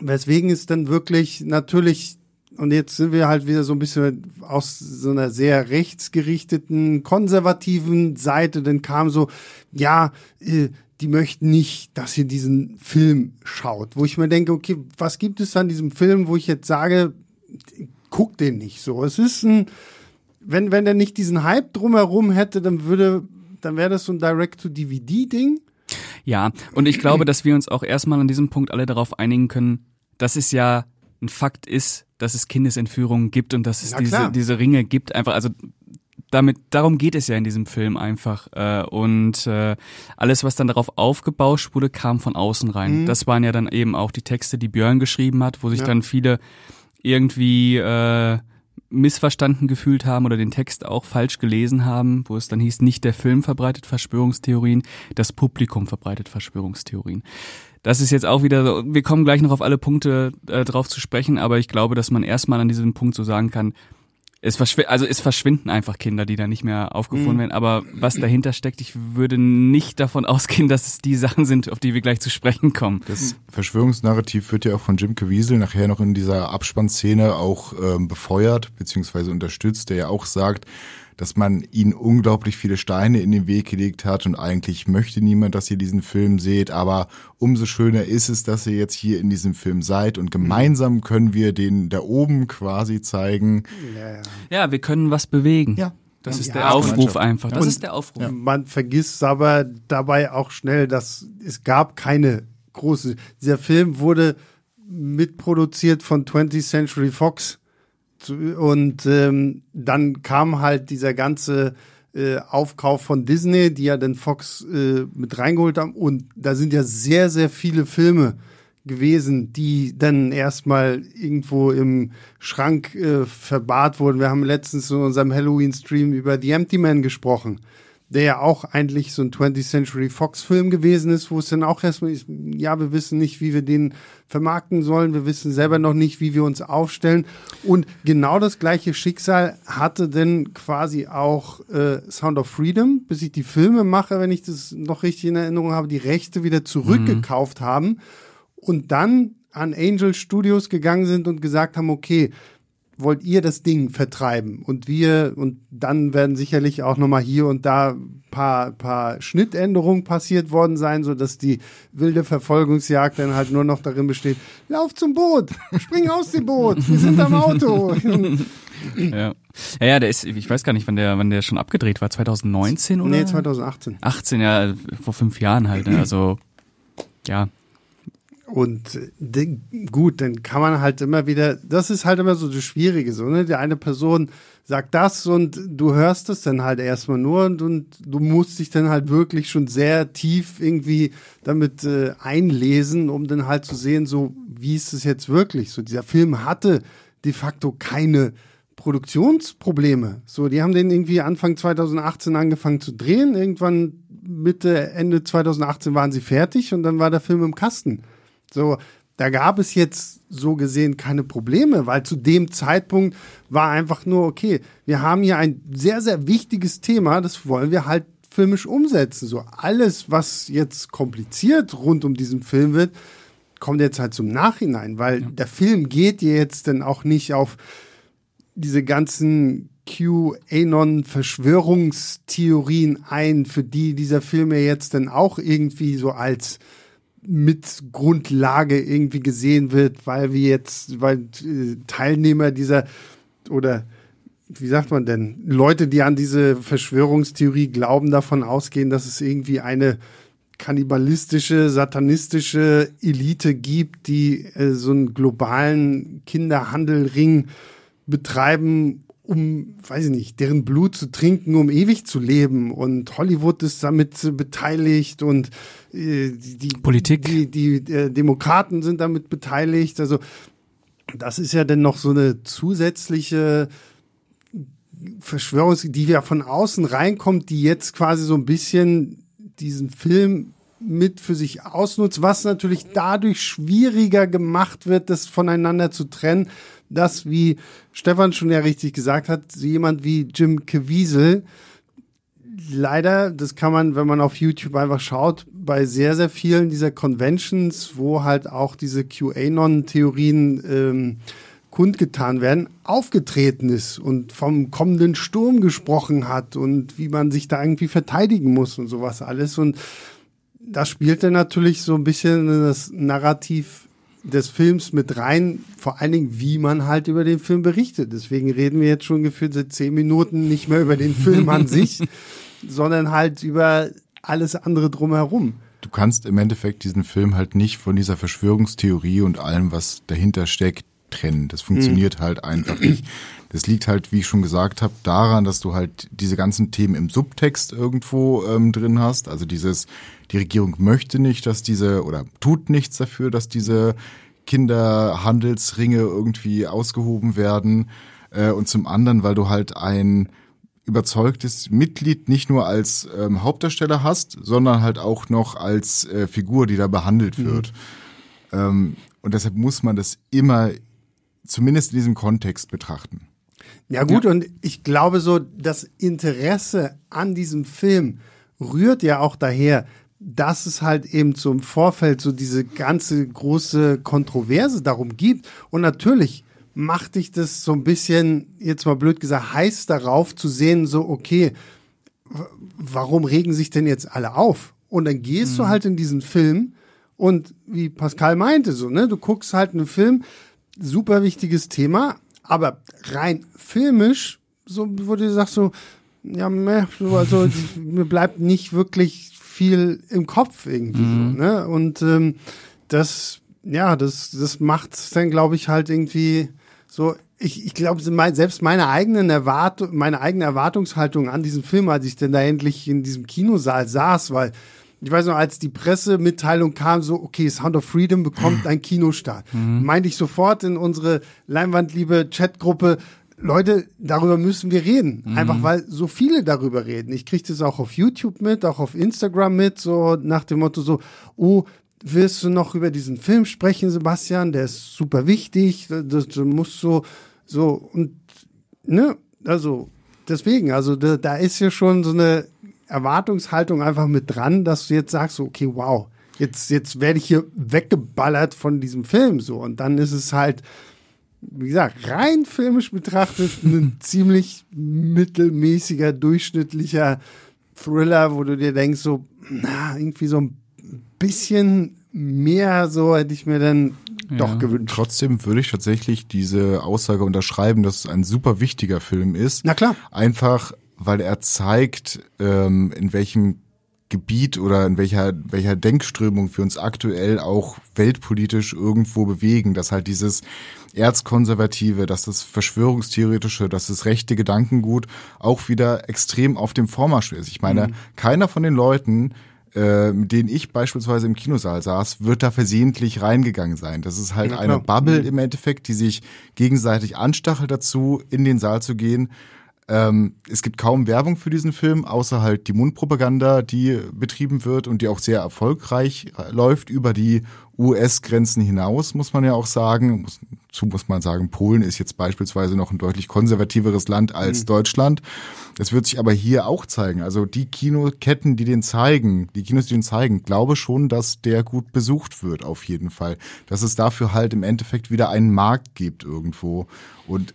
weswegen es dann wirklich natürlich und jetzt sind wir halt wieder so ein bisschen aus so einer sehr rechtsgerichteten, konservativen Seite, dann kam so, ja, äh, die möchten nicht, dass ihr diesen Film schaut. Wo ich mir denke, okay, was gibt es an diesem Film, wo ich jetzt sage, guck den nicht so. Es ist ein, wenn, wenn der nicht diesen Hype drumherum hätte, dann würde, dann wäre das so ein Direct-to-DVD-Ding. Ja, und ich glaube, dass wir uns auch erstmal an diesem Punkt alle darauf einigen können, dass es ja ein Fakt ist, dass es Kindesentführungen gibt und dass es diese, diese Ringe gibt. Einfach, also damit, darum geht es ja in diesem Film einfach. Äh, und äh, alles, was dann darauf aufgebauscht wurde, kam von außen rein. Mhm. Das waren ja dann eben auch die Texte, die Björn geschrieben hat, wo sich ja. dann viele irgendwie äh, missverstanden gefühlt haben oder den Text auch falsch gelesen haben, wo es dann hieß, nicht der Film verbreitet Verschwörungstheorien, das Publikum verbreitet Verschwörungstheorien. Das ist jetzt auch wieder so, wir kommen gleich noch auf alle Punkte äh, drauf zu sprechen, aber ich glaube, dass man erstmal an diesem Punkt so sagen kann, es verschw also es verschwinden einfach Kinder, die da nicht mehr aufgefunden mhm. werden. Aber was dahinter steckt, ich würde nicht davon ausgehen, dass es die Sachen sind, auf die wir gleich zu sprechen kommen. Das Verschwörungsnarrativ wird ja auch von Jim Caviezel nachher noch in dieser Abspannszene auch ähm, befeuert beziehungsweise unterstützt, der ja auch sagt, dass man ihnen unglaublich viele Steine in den Weg gelegt hat und eigentlich möchte niemand, dass ihr diesen Film seht, aber umso schöner ist es, dass ihr jetzt hier in diesem Film seid und gemeinsam können wir den da oben quasi zeigen. Ja, ja wir können was bewegen. Ja. Das ja, ist der Aufruf einfach. Das und ist der Aufruf. Ja. Man vergisst aber dabei auch schnell, dass es gab keine große. Dieser Film wurde mitproduziert von 20th Century Fox Und ähm, dann kam halt dieser ganze äh, Aufkauf von Disney, die ja den Fox äh, mit reingeholt haben. Und da sind ja sehr, sehr viele Filme gewesen, die dann erstmal irgendwo im Schrank äh, verbahrt wurden. Wir haben letztens in unserem Halloween-Stream über The Empty Man gesprochen der ja auch eigentlich so ein 20th Century Fox Film gewesen ist, wo es dann auch erstmal ist, ja, wir wissen nicht, wie wir den vermarkten sollen, wir wissen selber noch nicht, wie wir uns aufstellen. Und genau das gleiche Schicksal hatte denn quasi auch äh, Sound of Freedom, bis ich die Filme mache, wenn ich das noch richtig in Erinnerung habe, die Rechte wieder zurückgekauft mhm. haben und dann an Angel Studios gegangen sind und gesagt haben, okay, wollt ihr das Ding vertreiben und wir und dann werden sicherlich auch noch mal hier und da paar paar Schnittänderungen passiert worden sein, so dass die wilde Verfolgungsjagd dann halt nur noch darin besteht: Lauf zum Boot, spring aus dem Boot, wir sind am Auto. ja. ja, ja, der ist, ich weiß gar nicht, wann der, wann der schon abgedreht war, 2019 oder? Nee, 2018. 18, ja, vor fünf Jahren halt. Ne? Also ja, und gut, dann kann man halt immer wieder, das ist halt immer so das Schwierige, so, ne? Die eine Person sagt das und du hörst es dann halt erstmal nur und, und du musst dich dann halt wirklich schon sehr tief irgendwie damit äh, einlesen, um dann halt zu sehen, so, wie ist es jetzt wirklich? So, dieser Film hatte de facto keine Produktionsprobleme. So, die haben den irgendwie Anfang 2018 angefangen zu drehen, irgendwann Mitte, Ende 2018 waren sie fertig und dann war der Film im Kasten. So, da gab es jetzt so gesehen keine Probleme, weil zu dem Zeitpunkt war einfach nur, okay, wir haben hier ein sehr, sehr wichtiges Thema, das wollen wir halt filmisch umsetzen. So alles, was jetzt kompliziert rund um diesen Film wird, kommt jetzt halt zum Nachhinein, weil ja. der Film geht jetzt dann auch nicht auf diese ganzen QAnon-Verschwörungstheorien ein, für die dieser Film ja jetzt dann auch irgendwie so als mit Grundlage irgendwie gesehen wird, weil wir jetzt, weil äh, Teilnehmer dieser oder wie sagt man denn, Leute, die an diese Verschwörungstheorie glauben, davon ausgehen, dass es irgendwie eine kannibalistische, satanistische Elite gibt, die äh, so einen globalen Kinderhandelring betreiben um, weiß ich nicht, deren Blut zu trinken, um ewig zu leben. Und Hollywood ist damit beteiligt und die Politik, die, die äh, Demokraten sind damit beteiligt. Also das ist ja dann noch so eine zusätzliche Verschwörung, die ja von außen reinkommt, die jetzt quasi so ein bisschen diesen Film mit für sich ausnutzt, was natürlich dadurch schwieriger gemacht wird, das voneinander zu trennen, dass, wie Stefan schon ja richtig gesagt hat, so jemand wie Jim Caviezel leider, das kann man, wenn man auf YouTube einfach schaut, bei sehr, sehr vielen dieser Conventions, wo halt auch diese QAnon-Theorien ähm, kundgetan werden, aufgetreten ist und vom kommenden Sturm gesprochen hat und wie man sich da irgendwie verteidigen muss und sowas alles. Und das spielte natürlich so ein bisschen das Narrativ des Films mit rein, vor allen Dingen, wie man halt über den Film berichtet. Deswegen reden wir jetzt schon gefühlt seit zehn Minuten nicht mehr über den Film an sich, sondern halt über alles andere drumherum. Du kannst im Endeffekt diesen Film halt nicht von dieser Verschwörungstheorie und allem, was dahinter steckt, trennen. Das funktioniert mhm. halt einfach nicht. Das liegt halt, wie ich schon gesagt habe, daran, dass du halt diese ganzen Themen im Subtext irgendwo ähm, drin hast. Also dieses, die Regierung möchte nicht, dass diese oder tut nichts dafür, dass diese Kinderhandelsringe irgendwie ausgehoben werden. Äh, und zum anderen, weil du halt ein überzeugtes Mitglied nicht nur als ähm, Hauptdarsteller hast, sondern halt auch noch als äh, Figur, die da behandelt mhm. wird. Mhm. Ähm, und deshalb muss man das immer zumindest in diesem Kontext betrachten. Ja gut, ja. und ich glaube so, das Interesse an diesem Film rührt ja auch daher, dass es halt eben zum Vorfeld so diese ganze große Kontroverse darum gibt. Und natürlich macht dich das so ein bisschen, jetzt mal blöd gesagt, heiß darauf zu sehen, so, okay, warum regen sich denn jetzt alle auf? Und dann gehst mhm. du halt in diesen Film und wie Pascal meinte, so, ne, du guckst halt einen Film, super wichtiges Thema, aber rein filmisch, so wo du sagst so, ja, meh, so, also mir bleibt nicht wirklich viel im Kopf irgendwie mhm. so, ne? Und ähm, das, ja, das, das macht dann, glaube ich, halt irgendwie so ich, ich glaube, selbst meine eigenen Erwartung, meine eigene Erwartungshaltung an diesen Film, als ich denn da endlich in diesem Kinosaal saß, weil ich weiß noch, als die Pressemitteilung kam, so, okay, Sound of Freedom bekommt einen Kinostart, mhm. meinte ich sofort in unsere Leinwandliebe Chatgruppe, Leute, darüber müssen wir reden. Mhm. Einfach weil so viele darüber reden. Ich kriege das auch auf YouTube mit, auch auf Instagram mit, so nach dem Motto so, oh, wirst du noch über diesen Film sprechen, Sebastian? Der ist super wichtig. Das, das muss so, so und ne, also deswegen, also da, da ist ja schon so eine Erwartungshaltung einfach mit dran, dass du jetzt sagst, okay, wow, jetzt jetzt werde ich hier weggeballert von diesem Film so und dann ist es halt wie gesagt, rein filmisch betrachtet ein ziemlich mittelmäßiger, durchschnittlicher Thriller, wo du dir denkst, so, na, irgendwie so ein bisschen mehr, so hätte ich mir dann ja. doch gewünscht. Trotzdem würde ich tatsächlich diese Aussage unterschreiben, dass es ein super wichtiger Film ist. Na klar. Einfach, weil er zeigt, ähm, in welchem Gebiet oder in welcher, welcher Denkströmung wir uns aktuell auch weltpolitisch irgendwo bewegen, dass halt dieses Erzkonservative, dass das Verschwörungstheoretische, dass das rechte Gedankengut auch wieder extrem auf dem Vormarsch ist. Ich meine, mhm. keiner von den Leuten, äh, mit denen ich beispielsweise im Kinosaal saß, wird da versehentlich reingegangen sein. Das ist halt eine Bubble mhm. im Endeffekt, die sich gegenseitig anstachelt dazu, in den Saal zu gehen ähm, es gibt kaum Werbung für diesen Film, außer halt die Mundpropaganda, die betrieben wird und die auch sehr erfolgreich äh, läuft über die US-Grenzen hinaus, muss man ja auch sagen. Zu muss man sagen, Polen ist jetzt beispielsweise noch ein deutlich konservativeres Land als mhm. Deutschland. Das wird sich aber hier auch zeigen. Also die Kinoketten, die den zeigen, die Kinos, die den zeigen, glaube schon, dass der gut besucht wird, auf jeden Fall. Dass es dafür halt im Endeffekt wieder einen Markt gibt irgendwo. Und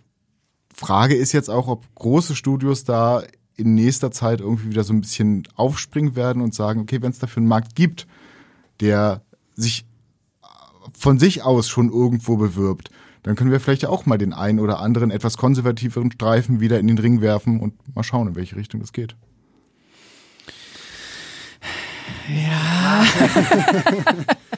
Frage ist jetzt auch, ob große Studios da in nächster Zeit irgendwie wieder so ein bisschen aufspringen werden und sagen, okay, wenn es dafür einen Markt gibt, der sich von sich aus schon irgendwo bewirbt, dann können wir vielleicht auch mal den einen oder anderen etwas konservativeren Streifen wieder in den Ring werfen und mal schauen, in welche Richtung das geht. Ja.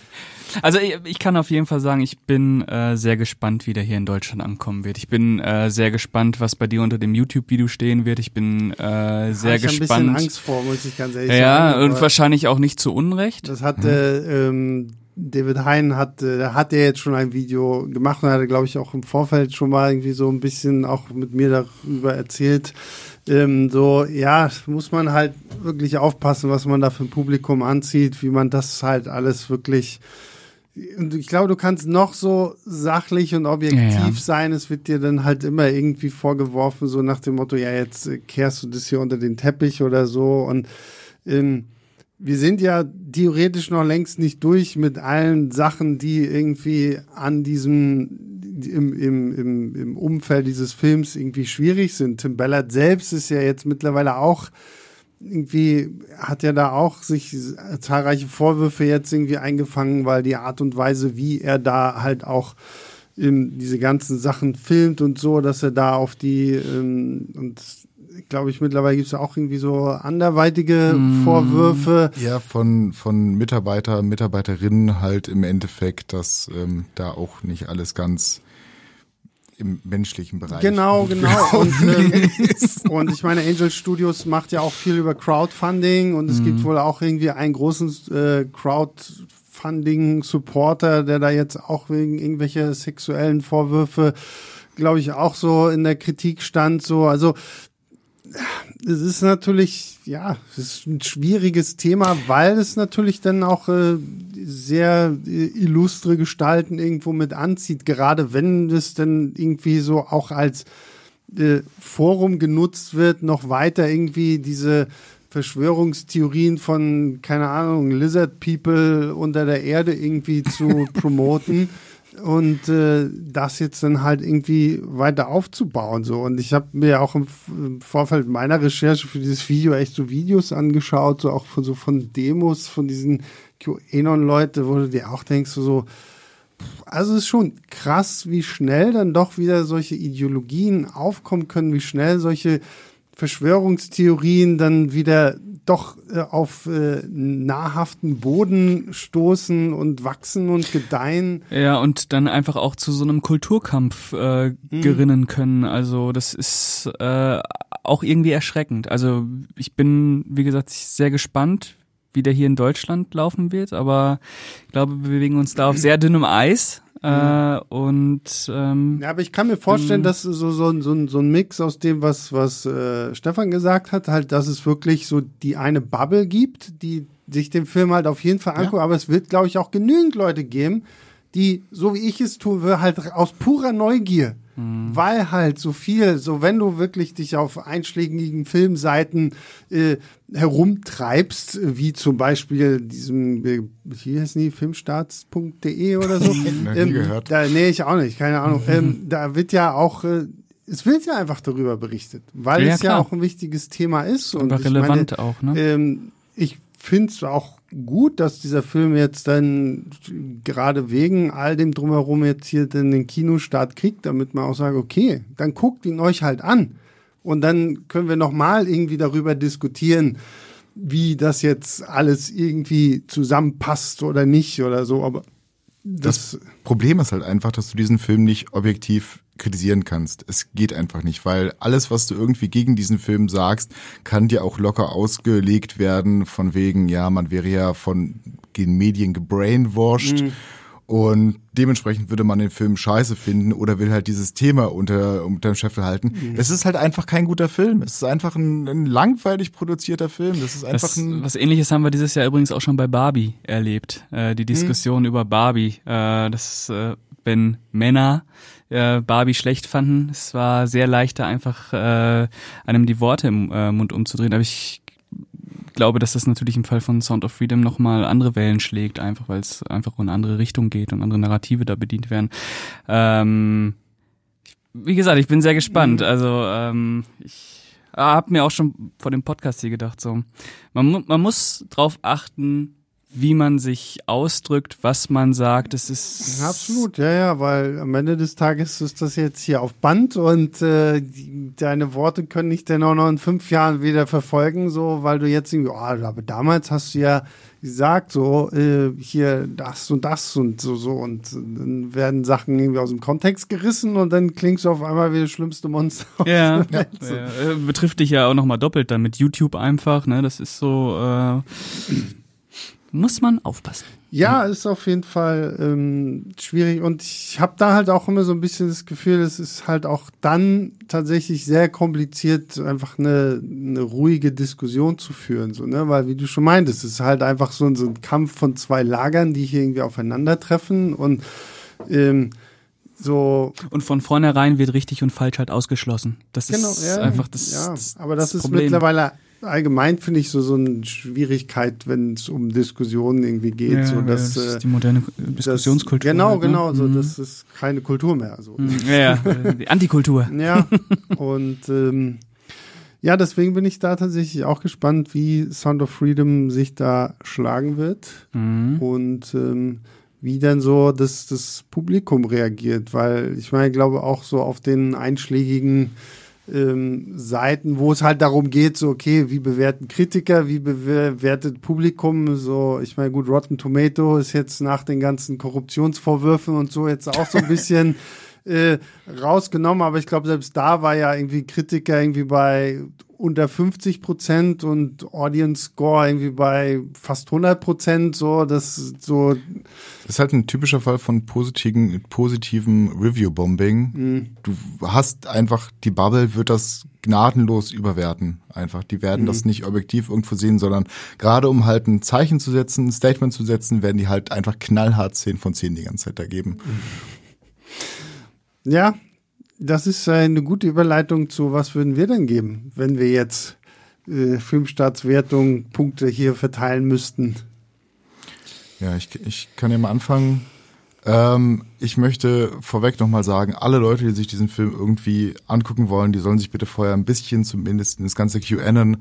Also ich, ich, kann auf jeden Fall sagen, ich bin äh, sehr gespannt, wie der hier in Deutschland ankommen wird. Ich bin äh, sehr gespannt, was bei dir unter dem YouTube-Video stehen wird. Ich bin äh, sehr ich gespannt. Ich ein bisschen Angst vor, muss ich ganz ehrlich ja, sagen. Ja, und wahrscheinlich auch nicht zu Unrecht. Das hatte mhm. ähm, David Hein hat, äh, hat er jetzt schon ein Video gemacht und hat, glaube ich, auch im Vorfeld schon mal irgendwie so ein bisschen auch mit mir darüber erzählt. Ähm, so, ja, muss man halt wirklich aufpassen, was man da für ein Publikum anzieht, wie man das halt alles wirklich und ich glaube, du kannst noch so sachlich und objektiv ja, ja. sein, es wird dir dann halt immer irgendwie vorgeworfen, so nach dem Motto, ja, jetzt äh, kehrst du das hier unter den Teppich oder so. Und ähm, wir sind ja theoretisch noch längst nicht durch mit allen Sachen, die irgendwie an diesem, im, im, im, im Umfeld dieses Films irgendwie schwierig sind. Tim Ballard selbst ist ja jetzt mittlerweile auch irgendwie hat er da auch sich zahlreiche Vorwürfe jetzt irgendwie eingefangen, weil die Art und Weise, wie er da halt auch in diese ganzen Sachen filmt und so, dass er da auf die ähm, und glaube ich, mittlerweile gibt es auch irgendwie so anderweitige mm. Vorwürfe. Ja, von, von Mitarbeiter, Mitarbeiterinnen halt im Endeffekt, dass ähm, da auch nicht alles ganz im menschlichen Bereich. Genau, genau. Und, ähm, und ich meine, Angel Studios macht ja auch viel über Crowdfunding und es mhm. gibt wohl auch irgendwie einen großen äh, Crowdfunding-Supporter, der da jetzt auch wegen irgendwelcher sexuellen Vorwürfe, glaube ich, auch so in der Kritik stand. So, also es ist natürlich, ja, es ist ein schwieriges Thema, weil es natürlich dann auch äh, sehr äh, illustre Gestalten irgendwo mit anzieht, gerade wenn es dann irgendwie so auch als äh, Forum genutzt wird, noch weiter irgendwie diese Verschwörungstheorien von, keine Ahnung, Lizard People unter der Erde irgendwie zu promoten und äh, das jetzt dann halt irgendwie weiter aufzubauen so. Und ich habe mir auch im, im, Vorfeld meiner Recherche für dieses Video echt so Videos angeschaut so auch von so von Demos von diesen QAnon Leute wo du dir auch denkst so also es ist schon krass wie schnell dann doch wieder solche Ideologien aufkommen können wie schnell solche Verschwörungstheorien dann wieder doch äh, auf äh, nahrhaften Boden stoßen und wachsen und gedeihen. Ja, und dann einfach auch zu so einem Kulturkampf äh, mhm. gerinnen können. Also das ist äh, auch irgendwie erschreckend. Also ich bin, wie gesagt, sehr gespannt, wie der hier in Deutschland laufen wird, aber ich glaube, wir bewegen uns da auf sehr dünnem Eis. Äh, und ähm, ja, aber ich kann mir vorstellen, dass so, so, so, so ein Mix aus dem, was, was äh, Stefan gesagt hat, halt, dass es wirklich so die eine Bubble gibt, die sich den Film halt auf jeden Fall angucken, ja. aber es wird, glaube ich, auch genügend Leute geben, die, so wie ich es tue, halt aus purer Neugier Mhm. Weil halt so viel, so wenn du wirklich dich auf einschlägigen Filmseiten äh, herumtreibst, wie zum Beispiel diesem, äh, hier ist nie, filmstarts.de oder so. ähm, gehört. Da, nee, ich auch nicht, keine Ahnung. ähm, da wird ja auch äh, es wird ja einfach darüber berichtet, weil ja, es klar. ja auch ein wichtiges Thema ist. Und einfach relevant meine, auch, ne? Ähm, ich finde es auch gut, dass dieser Film jetzt dann gerade wegen all dem drumherum jetzt hier den Kinostart kriegt, damit man auch sagt, okay, dann guckt ihn euch halt an. Und dann können wir nochmal irgendwie darüber diskutieren, wie das jetzt alles irgendwie zusammenpasst oder nicht oder so. Aber das, das Problem ist halt einfach, dass du diesen Film nicht objektiv kritisieren kannst. Es geht einfach nicht, weil alles, was du irgendwie gegen diesen Film sagst, kann dir auch locker ausgelegt werden von wegen, ja, man wäre ja von den Medien gebrainwashed. Mhm. Und dementsprechend würde man den Film scheiße finden oder will halt dieses Thema unter, unter dem Scheffel halten. Mhm. Es ist halt einfach kein guter Film. Es ist einfach ein, ein langweilig produzierter Film. Das ist einfach was, ein. Was ähnliches haben wir dieses Jahr übrigens auch schon bei Barbie erlebt. Äh, die mhm. Diskussion mhm. über Barbie. Äh, das, äh, wenn Männer äh, Barbie schlecht fanden. Es war sehr leicht, da einfach äh, einem die Worte im äh, Mund umzudrehen. Aber ich glaube, dass das natürlich im Fall von Sound of Freedom nochmal andere Wellen schlägt, einfach weil es einfach in eine andere Richtung geht und andere Narrative da bedient werden. Ähm, wie gesagt, ich bin sehr gespannt. Mhm. Also ähm, ich habe mir auch schon vor dem Podcast hier gedacht, so man, man muss drauf achten, wie man sich ausdrückt, was man sagt. Das ist absolut, ja, ja, weil am Ende des Tages ist das jetzt hier auf Band und äh, die, deine Worte können dich dann auch noch in fünf Jahren wieder verfolgen, so, weil du jetzt irgendwie, oh, aber damals hast du ja gesagt, so äh, hier das und das und so so und dann werden Sachen irgendwie aus dem Kontext gerissen und dann klingst du auf einmal wie das schlimmste Monster. Ja, ja, ja, betrifft dich ja auch nochmal doppelt dann mit YouTube einfach, ne? Das ist so. Äh muss man aufpassen. Ja, ist auf jeden Fall ähm, schwierig und ich habe da halt auch immer so ein bisschen das Gefühl, es ist halt auch dann tatsächlich sehr kompliziert, einfach eine, eine ruhige Diskussion zu führen, so ne, weil wie du schon meintest, es ist halt einfach so, so ein Kampf von zwei Lagern, die hier irgendwie aufeinandertreffen und ähm, so. Und von vornherein wird richtig und falsch halt ausgeschlossen. Das genau, ist ja, einfach das. Ja, das, aber das, das ist Problem. mittlerweile allgemein finde ich so, so eine Schwierigkeit, wenn es um Diskussionen irgendwie geht. Ja, so, dass, das ist die moderne Diskussionskultur. Das, genau, halt, ne? genau. So, mhm. Das ist keine Kultur mehr. So. Mhm. Ja, ja, die Antikultur. ja, und ähm, ja, deswegen bin ich da tatsächlich auch gespannt, wie Sound of Freedom sich da schlagen wird mhm. und ähm, wie dann so das, das Publikum reagiert, weil ich meine, ich glaube auch so auf den einschlägigen ähm, Seiten, wo es halt darum geht, so, okay, wie bewerten Kritiker, wie bewertet Publikum, so, ich meine, gut, Rotten Tomato ist jetzt nach den ganzen Korruptionsvorwürfen und so jetzt auch so ein bisschen äh, rausgenommen, aber ich glaube, selbst da war ja irgendwie Kritiker irgendwie bei unter 50 Prozent und Audience Score irgendwie bei fast 100 Prozent. So, das so. Das ist halt ein typischer Fall von positiven, positiven Review-Bombing. Mhm. Du hast einfach, die Bubble wird das gnadenlos überwerten. Einfach, die werden mhm. das nicht objektiv irgendwo sehen, sondern gerade um halt ein Zeichen zu setzen, ein Statement zu setzen, werden die halt einfach knallhart 10 von 10 die ganze Zeit da geben. Ja, das ist eine gute Überleitung zu, was würden wir denn geben, wenn wir jetzt äh, Filmstartswertung Punkte hier verteilen müssten? Ja, ich, ich kann ja mal anfangen. Ähm, ich möchte vorweg nochmal sagen, alle Leute, die sich diesen Film irgendwie angucken wollen, die sollen sich bitte vorher ein bisschen zumindest in das ganze QAnon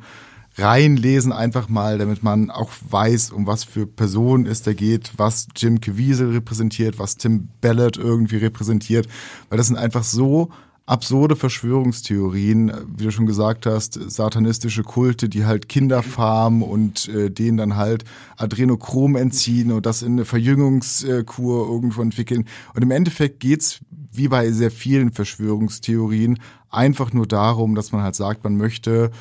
reinlesen einfach mal, damit man auch weiß, um was für Personen es da geht, was Jim Caviezel repräsentiert, was Tim Ballard irgendwie repräsentiert, weil das sind einfach so absurde Verschwörungstheorien, wie du schon gesagt hast, satanistische Kulte, die halt Kinder farmen und äh, denen dann halt Adrenochrom entziehen und das in eine Verjüngungskur irgendwo entwickeln. Und im Endeffekt geht's wie bei sehr vielen Verschwörungstheorien einfach nur darum, dass man halt sagt, man möchte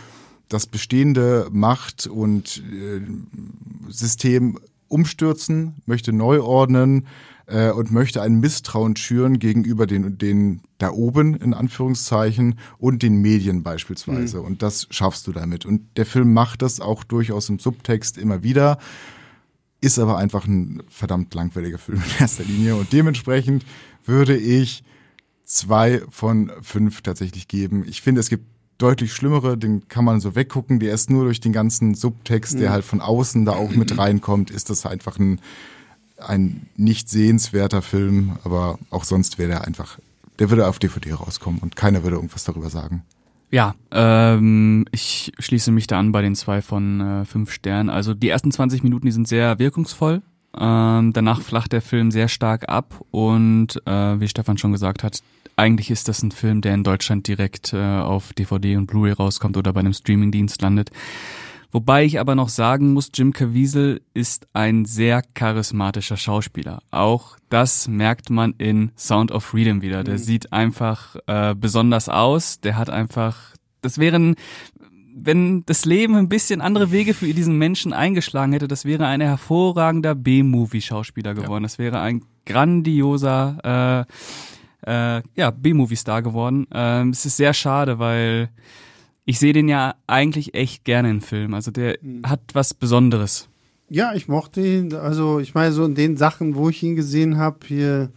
das bestehende Macht- und äh, System umstürzen, möchte neu ordnen, äh, und möchte ein Misstrauen schüren gegenüber den, den da oben in Anführungszeichen und den Medien beispielsweise. Mhm. Und das schaffst du damit. Und der Film macht das auch durchaus im Subtext immer wieder, ist aber einfach ein verdammt langweiliger Film in erster Linie. Und dementsprechend würde ich zwei von fünf tatsächlich geben. Ich finde, es gibt deutlich schlimmere, den kann man so weggucken. Der ist nur durch den ganzen Subtext, der mhm. halt von außen da auch mit reinkommt, ist das einfach ein ein nicht sehenswerter Film, aber auch sonst wäre der einfach, der würde auf DVD rauskommen und keiner würde irgendwas darüber sagen. Ja, ähm, ich schließe mich da an bei den zwei von äh, fünf Sternen. Also die ersten 20 Minuten, die sind sehr wirkungsvoll. Ähm, danach flacht der Film sehr stark ab und äh, wie Stefan schon gesagt hat, eigentlich ist das ein Film, der in Deutschland direkt äh, auf DVD und Blu-ray rauskommt oder bei einem Streamingdienst landet. Wobei ich aber noch sagen muss, Jim Caviezel ist ein sehr charismatischer Schauspieler. Auch das merkt man in Sound of Freedom wieder. Der mhm. sieht einfach äh, besonders aus. Der hat einfach, das wären, wenn das Leben ein bisschen andere Wege für diesen Menschen eingeschlagen hätte, das wäre ein hervorragender B-Movie-Schauspieler geworden. Ja. Das wäre ein grandioser äh, äh, ja, B-Movie-Star geworden. Ähm, es ist sehr schade, weil ich sehe den ja eigentlich echt gerne in Filmen. Also der mhm. hat was Besonderes. Ja, ich mochte ihn. Also ich meine, so in den Sachen, wo ich ihn gesehen habe, hier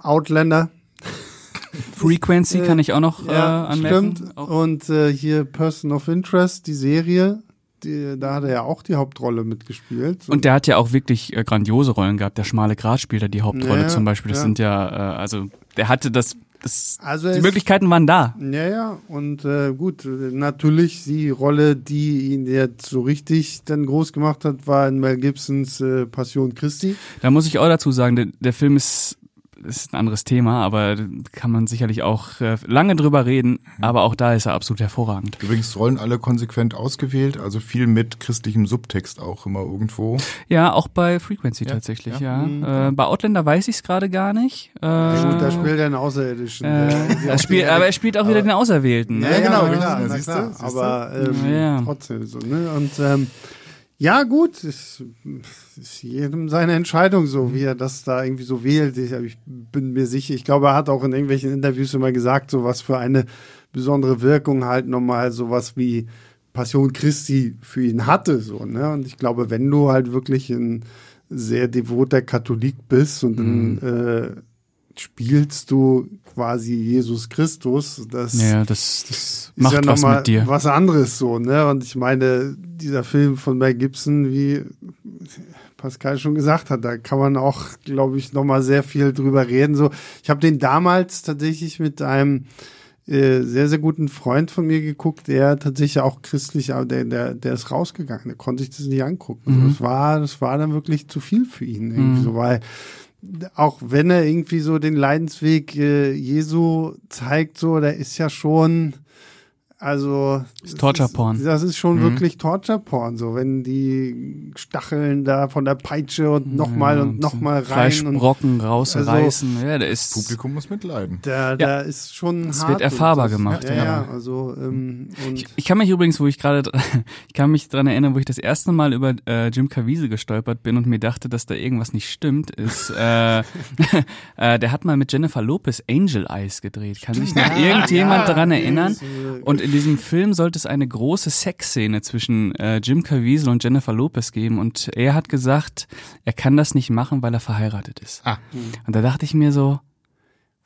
Outlander. Frequency äh, kann ich auch noch ja, äh, anmerken. Stimmt. Auch. Und äh, hier Person of Interest, die Serie, die, da hat er ja auch die Hauptrolle mitgespielt. Und, und der hat ja auch wirklich äh, grandiose Rollen gehabt. Der schmale Grat spielt er die Hauptrolle ja, zum Beispiel. Das ja. sind ja, äh, also der hatte das das, also die Möglichkeiten waren da. Ja, ja, und äh, gut, natürlich die Rolle, die ihn jetzt so richtig dann groß gemacht hat, war in Mel Gibsons äh, Passion Christi. Da muss ich auch dazu sagen, der, der Film ist ist ein anderes Thema, aber kann man sicherlich auch äh, lange drüber reden. Aber auch da ist er absolut hervorragend. Übrigens Rollen alle konsequent ausgewählt, also viel mit christlichem Subtext auch immer irgendwo. Ja, auch bei Frequency ja, tatsächlich, ja. ja. Mhm. Äh, bei Outlander weiß ich es gerade gar nicht. Äh, ja, da spielt er einen Außerirdischen. Äh, spielt, aber er spielt auch wieder den Auserwählten. Ja, ne? genau, ja, klar, na, klar. Aber ähm, trotzdem so, ne? Und ähm, ja, gut, ist, ist jedem seine Entscheidung so, wie er das da irgendwie so wählt. Ich, ich, bin mir sicher, ich glaube, er hat auch in irgendwelchen Interviews immer gesagt, so was für eine besondere Wirkung halt nochmal sowas wie Passion Christi für ihn hatte, so, ne? Und ich glaube, wenn du halt wirklich ein sehr devoter Katholik bist und mhm. dann äh, spielst du quasi Jesus Christus. Das ja, das, das macht ja was mit dir. Was anderes so, ne? Und ich meine, dieser Film von Mel Gibson, wie Pascal schon gesagt hat, da kann man auch, glaube ich, noch mal sehr viel drüber reden. So, ich habe den damals tatsächlich mit einem äh, sehr, sehr guten Freund von mir geguckt, der tatsächlich auch christlich, aber der, der, der ist rausgegangen, der konnte sich das nicht angucken. Mhm. das war, das war dann wirklich zu viel für ihn irgendwie mhm. so, weil auch wenn er irgendwie so den Leidensweg äh, Jesu zeigt, so, der ist ja schon, also das ist Torture Porn. das ist schon mhm. wirklich Torture Porn, so wenn die Stacheln da von der Peitsche und nochmal ja, und nochmal rein Fleischbrocken rausreißen. Also, ja, der ist Publikum muss mitleiden. Da, da ja. ist schon Es wird erfahrbar das, gemacht. Ja, ja, ja. also ähm, ich, ich, kann mich übrigens, wo ich gerade, ich kann mich dran erinnern, wo ich das erste Mal über äh, Jim Caviezel gestolpert bin und mir dachte, dass da irgendwas nicht stimmt, ist, äh, äh, der hat mal mit Jennifer Lopez Angel Eyes gedreht. Kann sich noch irgendjemand daran erinnern? Und in diesem Film sollte es eine große Sexszene zwischen äh, Jim Caviezel und Jennifer Lopez geben und er hat gesagt, er kann das nicht machen, weil er verheiratet ist. Ah. Und da dachte ich mir so,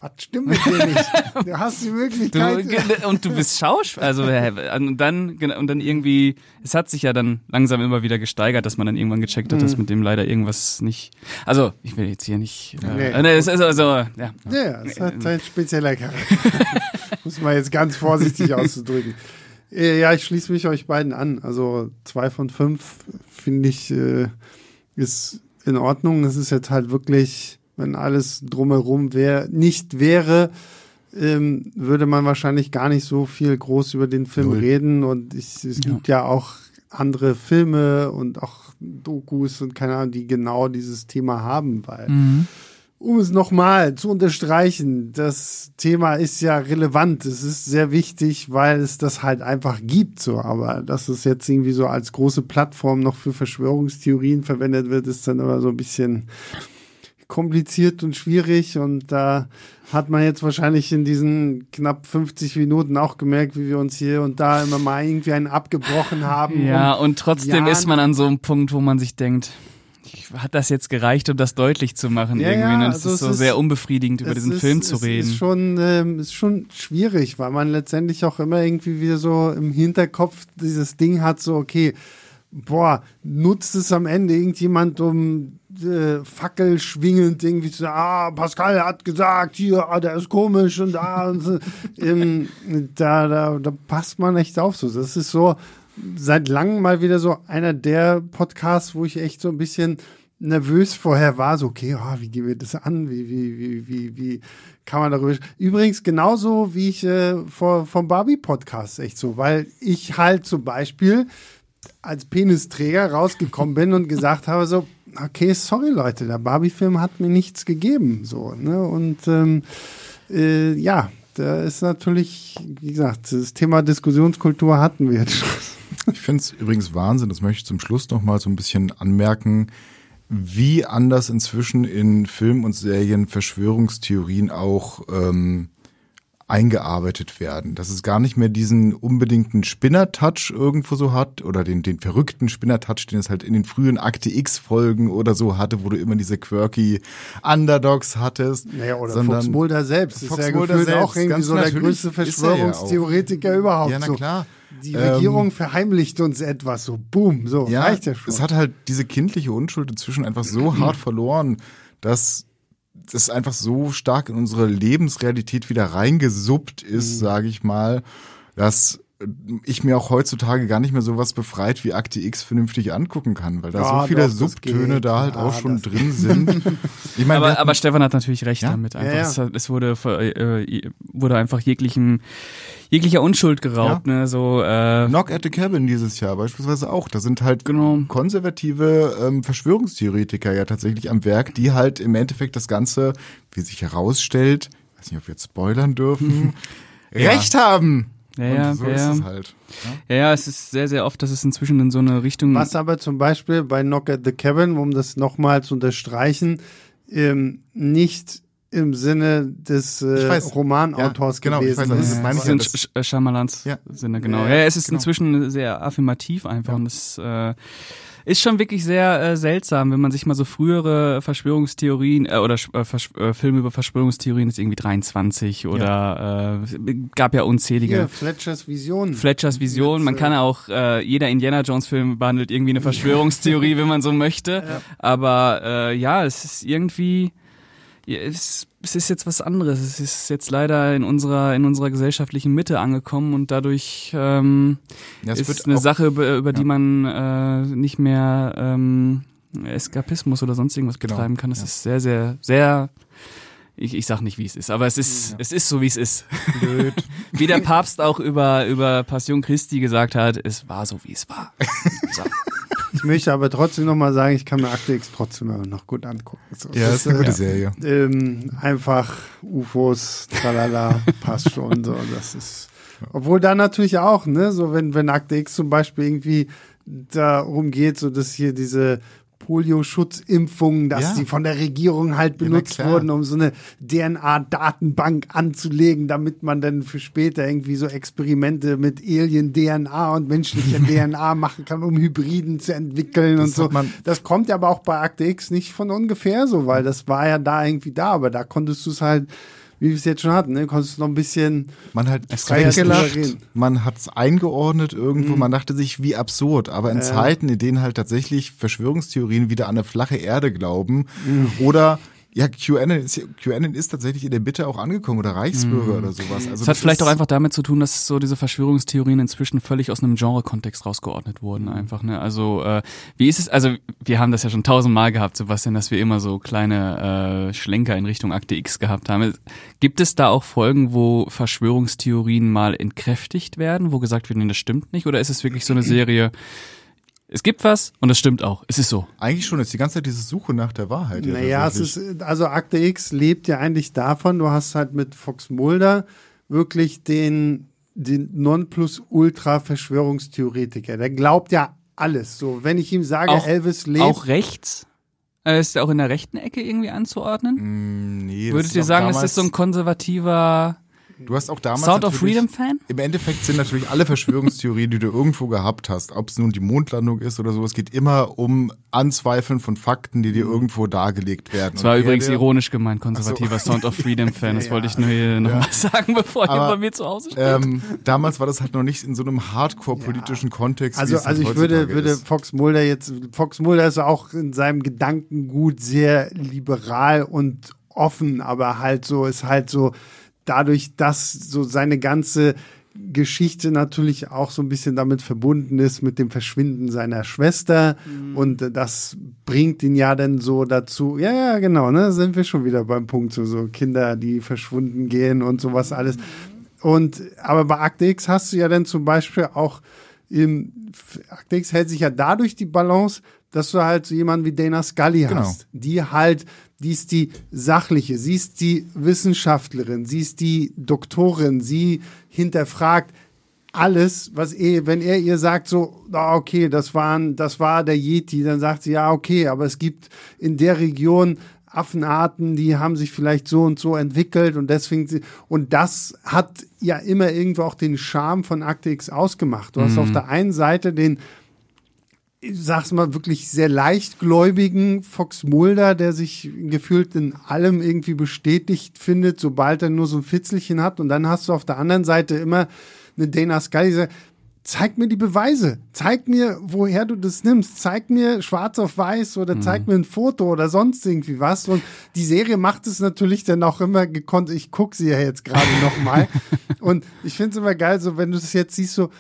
was stimmt mit dir nicht? Du hast die Möglichkeit. Du, und du bist Schauspieler. Also, und dann, und dann irgendwie, es hat sich ja dann langsam immer wieder gesteigert, dass man dann irgendwann gecheckt hat, mhm. dass mit dem leider irgendwas nicht. Also, ich will jetzt hier nicht. Äh, nee. nee es ist also, ja. Ja, es hat ein spezieller Charakter. Muss man jetzt ganz vorsichtig auszudrücken. Äh, ja, ich schließe mich euch beiden an. Also zwei von fünf finde ich äh, ist in Ordnung. Es ist jetzt halt wirklich wenn alles drumherum wär, nicht wäre, ähm, würde man wahrscheinlich gar nicht so viel groß über den Film Null. reden. Und ich, es gibt ja auch andere Filme und auch Dokus und keine Ahnung, die genau dieses Thema haben, weil Mhm. um es nochmal zu unterstreichen, das Thema ist ja relevant. Es ist sehr wichtig, weil es das halt einfach gibt, so. Aber dass es jetzt irgendwie so als große Plattform noch für Verschwörungstheorien verwendet wird, ist dann aber so ein bisschen kompliziert und schwierig. Und da hat man jetzt wahrscheinlich in diesen knapp 50 Minuten auch gemerkt, wie wir uns hier und da immer mal irgendwie einen abgebrochen haben. Ja, und trotzdem Ja, ist man an so einem Punkt, wo man sich denkt, hat das jetzt gereicht, um das deutlich zu machen Ja, irgendwie? ja, ne? Das also ist es so ist- sehr unbefriedigend, über Es diesen ist- Film zu es reden. Ist schon, ähm, ist schon schwierig, weil man letztendlich auch immer irgendwie wieder so im Hinterkopf dieses Ding hat, so, okay, boah, nutzt es am Ende irgendjemand, um äh, Fackel schwingend irgendwie zu sagen, ah, Pascal hat gesagt, hier, ah, der ist komisch und da, und so. ähm, da, da, da passt man echt auf so. Das ist so seit langem mal wieder so einer der Podcasts, wo ich echt so ein bisschen nervös vorher war, so, okay, ah, wie gehen wir das an? Wie, wie, wie, wie, wie kann man darüber Übrigens genauso wie ich äh, vor, vom Barbie-Podcast echt so, weil ich halt zum Beispiel als Penisträger rausgekommen bin und gesagt habe so, okay, sorry Leute, der Barbie-Film hat mir nichts gegeben, so, ne, und ähm, äh, ja, da ist natürlich, wie gesagt, das Thema Diskussionskultur hatten wir jetzt schon. Ich finde es übrigens Wahnsinn, das möchte ich zum Schluss noch mal so ein bisschen anmerken, wie anders inzwischen in Filmen und Serien Verschwörungstheorien auch ähm, eingearbeitet werden. Dass es gar nicht mehr diesen unbedingten Spinner-Touch irgendwo so hat oder den, den verrückten Spinner-Touch, den es halt in den frühen Akte X-Folgen oder so hatte, wo du immer diese quirky Underdogs hattest. Naja, oder sondern Fuchs Mulder selbst ist Fox ja Mulder selbst, auch irgendwie so der größte ist er ja Verschwörungstheoretiker überhaupt. Ja, na klar. Die Ähm, Regierung verheimlicht uns etwas, so boom, so Ja, reicht ja schon. es hat halt diese kindliche Unschuld inzwischen einfach so hart verloren, dass das einfach so stark in unsere Lebensrealität wieder reingesuppt ist, Mhm. sage ich mal, dass ich mir auch heutzutage gar nicht mehr sowas befreit wie Akte X vernünftig angucken kann, weil da Ja, so viele doch, Subtöne da halt Ja, auch schon drin sind. Ich meine, wir aber, hatten- aber Stefan hat natürlich recht Ja? damit. Einfach. Ja, ja. Es, es wurde, ver- äh, wurde einfach jeglichem, jeglicher Unschuld geraubt. Ne? So, äh, Knock at the Cabin dieses Jahr beispielsweise auch. Da sind halt Genau. konservative ähm, Verschwörungstheoretiker ja tatsächlich am Werk, die halt im Endeffekt das Ganze, wie sich herausstellt, ich weiß nicht, ob wir jetzt spoilern dürfen, recht haben. Ja, ja, Und so ja, ist ja. es halt. ja, ja, es ist sehr, sehr oft, dass es inzwischen in so eine Richtung. Was aber zum Beispiel bei Knock at the Cabin, um das nochmal zu unterstreichen, ähm, nicht im Sinne des Ich äh, weiß. Romanautors Ja, genau, ich gewesen weiß, das ist. ist das ich ja, das- Sch- Sch- Schyamalans Ja. Sinne, genau. Ja, Ja, es ist genau. inzwischen sehr affirmativ einfach und es äh, ist schon wirklich sehr äh, seltsam, wenn man sich mal so frühere Verschwörungstheorien äh, oder äh, Versch äh, Filme über Verschwörungstheorien ist irgendwie 23 oder äh, gab ja unzählige. Hier, Fletchers Vision. Fletchers Vision. Man Mit, kann auch, äh, jeder Indiana Jones Film behandelt irgendwie eine Verschwörungstheorie, wenn man so möchte. Aber äh, ja, es ist irgendwie, ja, es, es ist jetzt was anderes. Es ist jetzt leider in unserer in unserer gesellschaftlichen Mitte angekommen und dadurch ähm, Ja, es ist eine auch- Sache, über, über die ja. man äh, nicht mehr ähm, Eskapismus oder sonst irgendwas Genau, betreiben kann. Es ja. ist sehr, sehr, sehr ich, ich sag nicht, wie es ist, aber es ist, es ist so, wie es ist. blöd. Wie der Papst auch über, über Passion Christi gesagt hat, es war so, wie es war. So. Ich möchte aber trotzdem nochmal sagen, ich kann mir Akte X trotzdem immer noch gut angucken. So, Ja, das ist eine gute Serie. ähm, einfach UFOs, tralala, passt schon so. Das ist, obwohl da natürlich auch, ne, so wenn, wenn Akte X zum Beispiel irgendwie darum geht, so dass hier diese Polio-Schutzimpfungen, dass Ja. die von der Regierung halt Ja, benutzt klar. wurden, um so eine DNA-Datenbank anzulegen, damit man dann für später irgendwie so Experimente mit Alien-DNA und menschlicher DNA machen kann, um Hybriden zu entwickeln Das und so. Das kommt ja aber auch bei Akte X nicht von ungefähr so, weil das war ja da irgendwie da, aber da konntest du es halt, wie wir es jetzt schon hatten, ne, konntest du noch ein bisschen Man hat drüber reden. man hat es eingeordnet irgendwo, man dachte sich, wie absurd. Aber in Ja. Zeiten, in denen halt tatsächlich Verschwörungstheorien wieder an eine flache Erde glauben oder Ja, QAnon ist, QAnon ist tatsächlich in der Mitte auch angekommen oder Reichsbürger Mhm. oder sowas. Also Es hat vielleicht auch einfach damit zu tun, dass so diese Verschwörungstheorien inzwischen völlig aus einem Genre-Kontext rausgeordnet wurden, einfach. Ne? Also äh, wie ist es? Also wir haben das ja schon tausendmal gehabt, Sebastian, dass wir immer so kleine äh, Schlenker in Richtung Akte X gehabt haben. Gibt es da auch Folgen, wo Verschwörungstheorien mal entkräftigt werden, wo gesagt wird, nee, das stimmt nicht? Oder ist es wirklich so eine Serie? Es gibt was und es stimmt auch. Es ist so. Eigentlich schon, ist die ganze Zeit diese Suche nach der Wahrheit. ja, Naja, es ist, also Akte X lebt ja eigentlich davon, du hast halt mit Fox Mulder wirklich den, den Nonplusultra-Verschwörungstheoretiker. Der glaubt ja alles. So, wenn ich ihm sage, Auch- Elvis lebt. Auch rechts? Äh, ist er auch in der rechten Ecke irgendwie anzuordnen? Mm, nee, das Würdet ist ihr sagen, es damals, ist so ein konservativer Du hast auch damals Sound of Freedom Fan? Im Endeffekt sind natürlich alle Verschwörungstheorien, die du irgendwo gehabt hast, ob es nun die Mondlandung ist oder so, es geht immer um Anzweifeln von Fakten, die dir irgendwo dargelegt werden. Das war Und übrigens der- ironisch gemeint, konservativer Sound of Freedom Fan. Das wollte ich nur hier nochmal sagen, bevor ihr Aber, bei mir zu Hause steht. Ähm, damals war das halt noch nicht in so einem hardcore-politischen Kontext. wie Also, es halt also ich würde, würde ist. Fox Mulder jetzt, Fox Mulder ist auch in seinem Gedankengut sehr liberal und offen, aber halt so, ist halt so, dadurch, dass so seine ganze Geschichte natürlich auch so ein bisschen damit verbunden ist mit dem Verschwinden seiner Schwester. Und äh, das bringt ihn ja dann so dazu, ja, ja, genau, ne, sind wir schon wieder beim Punkt, so, so Kinder, die verschwunden gehen und sowas alles. Und, aber bei Akte X hast du ja dann zum Beispiel auch im Akte X hält sich ja dadurch die Balance, dass du halt so jemanden wie Dana Scully Genau. hast, die halt, die ist die sachliche, sie ist die Wissenschaftlerin, sie ist die Doktorin, sie hinterfragt alles, was er, wenn er ihr sagt, so, okay, das waren, das war der Yeti, dann sagt sie, ja, okay, aber es gibt in der Region Affenarten, die haben sich vielleicht so und so entwickelt und deswegen, und das hat ja immer irgendwo auch den Charme von Akte X ausgemacht. Du hast auf der einen Seite den, ich sag's mal, wirklich sehr leichtgläubigen Fox Mulder, der sich gefühlt in allem irgendwie bestätigt findet, sobald er nur so ein Fitzelchen hat. Und dann hast du auf der anderen Seite immer eine Dana Scully, die sagt, zeig mir die Beweise, zeig mir, woher du das nimmst, zeig mir schwarz auf weiß oder zeig mir ein Foto oder sonst irgendwie was. Und die Serie macht es natürlich dann auch immer gekonnt. Ich gucke sie ja jetzt gerade noch mal. Und ich finde es immer geil, so wenn du das jetzt siehst, so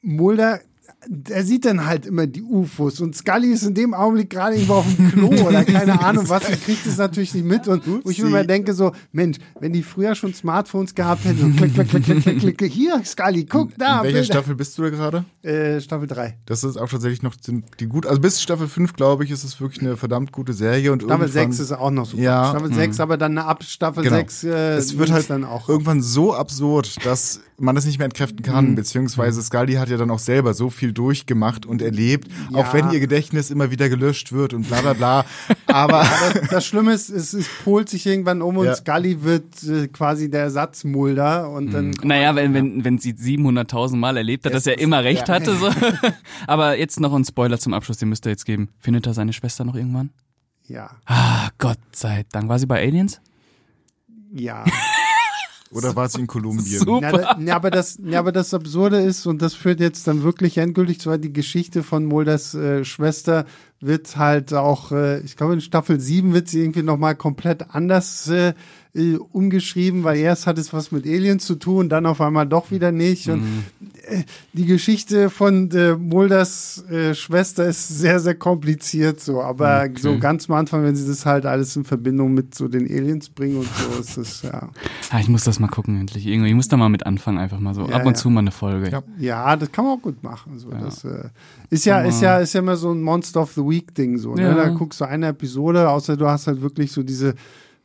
Mulder, der sieht dann halt immer die UFOs und Scully ist in dem Augenblick gerade irgendwo auf dem Klo oder keine Ahnung was und kriegt es natürlich nicht mit und wo ich mir immer denke so, Mensch, wenn die früher schon Smartphones gehabt hätten, so klick, klick, klick, klick, klick, hier Scully, guck da, In welcher Bilder. Staffel bist du da gerade? Äh, Staffel 3. Das ist auch tatsächlich noch die gut. Also bis Staffel 5, glaube ich, ist es wirklich eine verdammt gute Serie. Und Staffel irgendwann, 6 ist auch noch super. Ja, Staffel 6, aber dann ab Staffel Genau. 6 äh, es wird halt dann auch. irgendwann so absurd, dass man das nicht mehr entkräften kann, Mhm. beziehungsweise Scully hat ja dann auch selber so viel durchgemacht und erlebt, Ja. auch wenn ihr Gedächtnis immer wieder gelöscht wird und bla bla bla. Aber Das Schlimme ist, es, es polt sich irgendwann um und Ja. Scully wird äh, quasi der Ersatzmulder und dann Naja, wenn, wenn, wenn sie 700.000 Mal erlebt hat, dass er immer recht ja. hatte. So. Aber jetzt noch ein Spoiler zum Abschluss, den müsst ihr jetzt geben. Findet er seine Schwester noch irgendwann? ja, Ah, Gott sei Dank. War sie bei Aliens? ja. Oder war sie in Kolumbien? Super. Ja, aber das, ja, aber das Absurde ist, und das führt jetzt dann wirklich endgültig zu, die Geschichte von Mulders äh, Schwester wird halt auch, äh, ich glaube in Staffel 7 wird sie irgendwie nochmal komplett anders äh, äh, umgeschrieben, weil erst hat es was mit Aliens zu tun, dann auf einmal doch wieder nicht. Und äh, die Geschichte von äh, Mulders äh, Schwester ist sehr, sehr kompliziert so, aber Okay. so ganz am Anfang, wenn sie das halt alles in Verbindung mit so den Aliens bringen und so, ist es ja. Ah, ich muss das mal gucken endlich. Irgendwie, ich muss da mal mit anfangen, einfach mal so. Ja, Ab und ja. zu mal eine Folge. Ja. Ja, das kann man auch gut machen. So, Das äh, ist ja, ist ja, ist ja immer so ein Monster of the Week Ding so. Ne? Ja. Da guckst du eine Episode, außer du hast halt wirklich so diese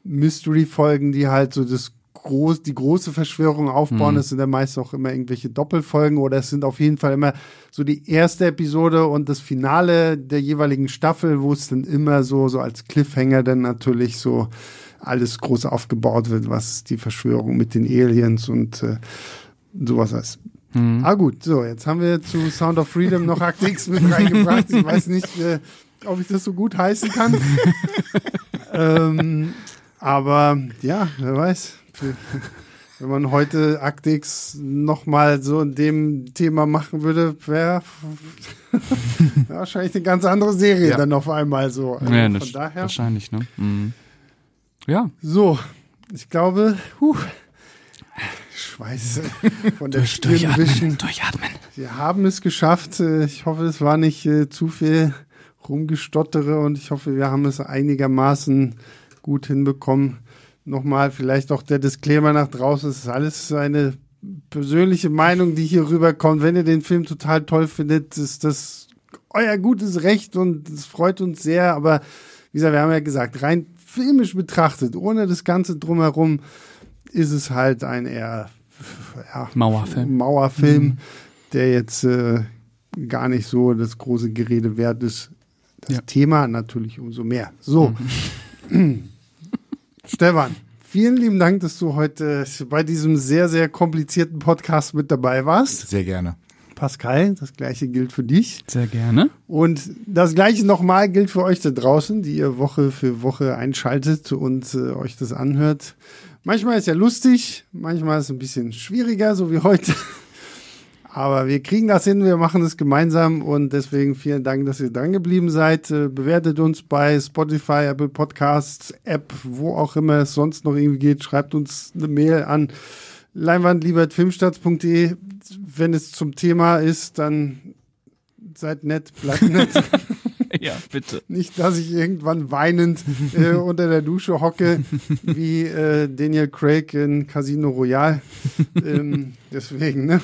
Mystery-Folgen, die halt so das groß, die große Verschwörung aufbauen. Das sind ja meist auch immer irgendwelche Doppelfolgen oder es sind auf jeden Fall immer so die erste Episode und das Finale der jeweiligen Staffel, wo es dann immer so, so als Cliffhanger dann natürlich so alles groß aufgebaut wird, was die Verschwörung mit den Aliens und äh, sowas heißt. Ah gut, so, jetzt haben wir zu Sound of Freedom noch Akt X mit reingebracht. Ich weiß nicht, äh, ob ich das so gut heißen kann. ähm, aber ja, wer weiß. Wenn man heute Akt X nochmal so in dem Thema machen würde, wäre wahrscheinlich eine ganz andere Serie Ja. dann auf einmal so. Also Ja, von daher. wahrscheinlich, ne? Mhm. Ja. So, ich glaube, huh, Schweiß von der Stirn durchatmen, wischen. durchatmen. Wir haben es geschafft. Äh, Ich hoffe, es war nicht äh, zu viel rumgestottere und ich hoffe, wir haben es einigermaßen gut hinbekommen. Nochmal vielleicht auch der Disclaimer nach draußen. Es ist alles eine persönliche Meinung, die hier rüberkommt. Wenn ihr den Film total toll findet, ist das euer gutes Recht und es freut uns sehr. Aber wie gesagt, wir haben ja gesagt, rein filmisch betrachtet, ohne das Ganze drumherum, ist es halt ein eher ja, Mauerfilm. Mauerfilm, der jetzt äh, gar nicht so das große Gerede wert ist. Das Ja. Thema natürlich umso mehr. So, Stefan, vielen lieben Dank, dass du heute bei diesem sehr, sehr komplizierten Podcast mit dabei warst. Sehr gerne. Pascal, das gleiche gilt für dich. Sehr gerne. Und das gleiche nochmal gilt für euch da draußen, die ihr Woche für Woche einschaltet und äh, euch das anhört. Manchmal ist ja lustig, manchmal ist es ein bisschen schwieriger, so wie heute. Aber wir kriegen das hin, wir machen es gemeinsam und deswegen vielen Dank, dass ihr dran geblieben seid. Äh, Bewertet uns bei Spotify, Apple Podcasts, App, wo auch immer es sonst noch irgendwie geht. Schreibt uns eine Mail an leinwandliebertfilmstarts.de. Wenn es zum Thema ist, dann seid nett, bleibt nett. Ja, bitte. Nicht, dass ich irgendwann weinend äh, unter der Dusche hocke, wie äh, Daniel Craig in Casino Royale. Ähm, deswegen, ne?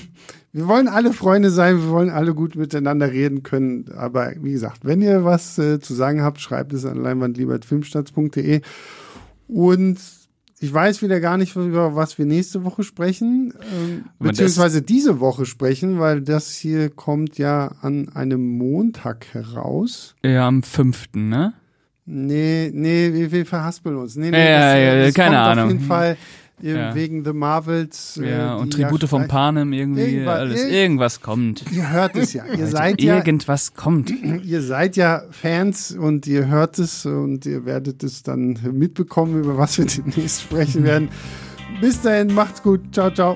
Wir wollen alle Freunde sein, wir wollen alle gut miteinander reden können. Aber wie gesagt, wenn ihr was äh, zu sagen habt, schreibt es an leinwandliebertfilmstarts.de. Und ich weiß wieder gar nicht, über was wir nächste Woche sprechen, ähm, beziehungsweise diese Woche sprechen, weil das hier kommt ja an einem Montag heraus. Ja, am fünften, ne? Nee, nee, wir, wir verhaspeln uns. Nee, nee, Ja, das, ja, das keine Ahnung. auf jeden Fall Ja. wegen The Marvels. äh, Ja, und Tribute ja vom gleich- Panem irgendwie, Irgendwas- alles. irgend- Irgendwas kommt. Ihr hört es ja. Ihr seid ja, Irgendwas kommt. ihr seid ja Fans und ihr hört es und ihr werdet es dann mitbekommen, über was wir demnächst sprechen werden. Bis dahin, macht's gut. Ciao, ciao.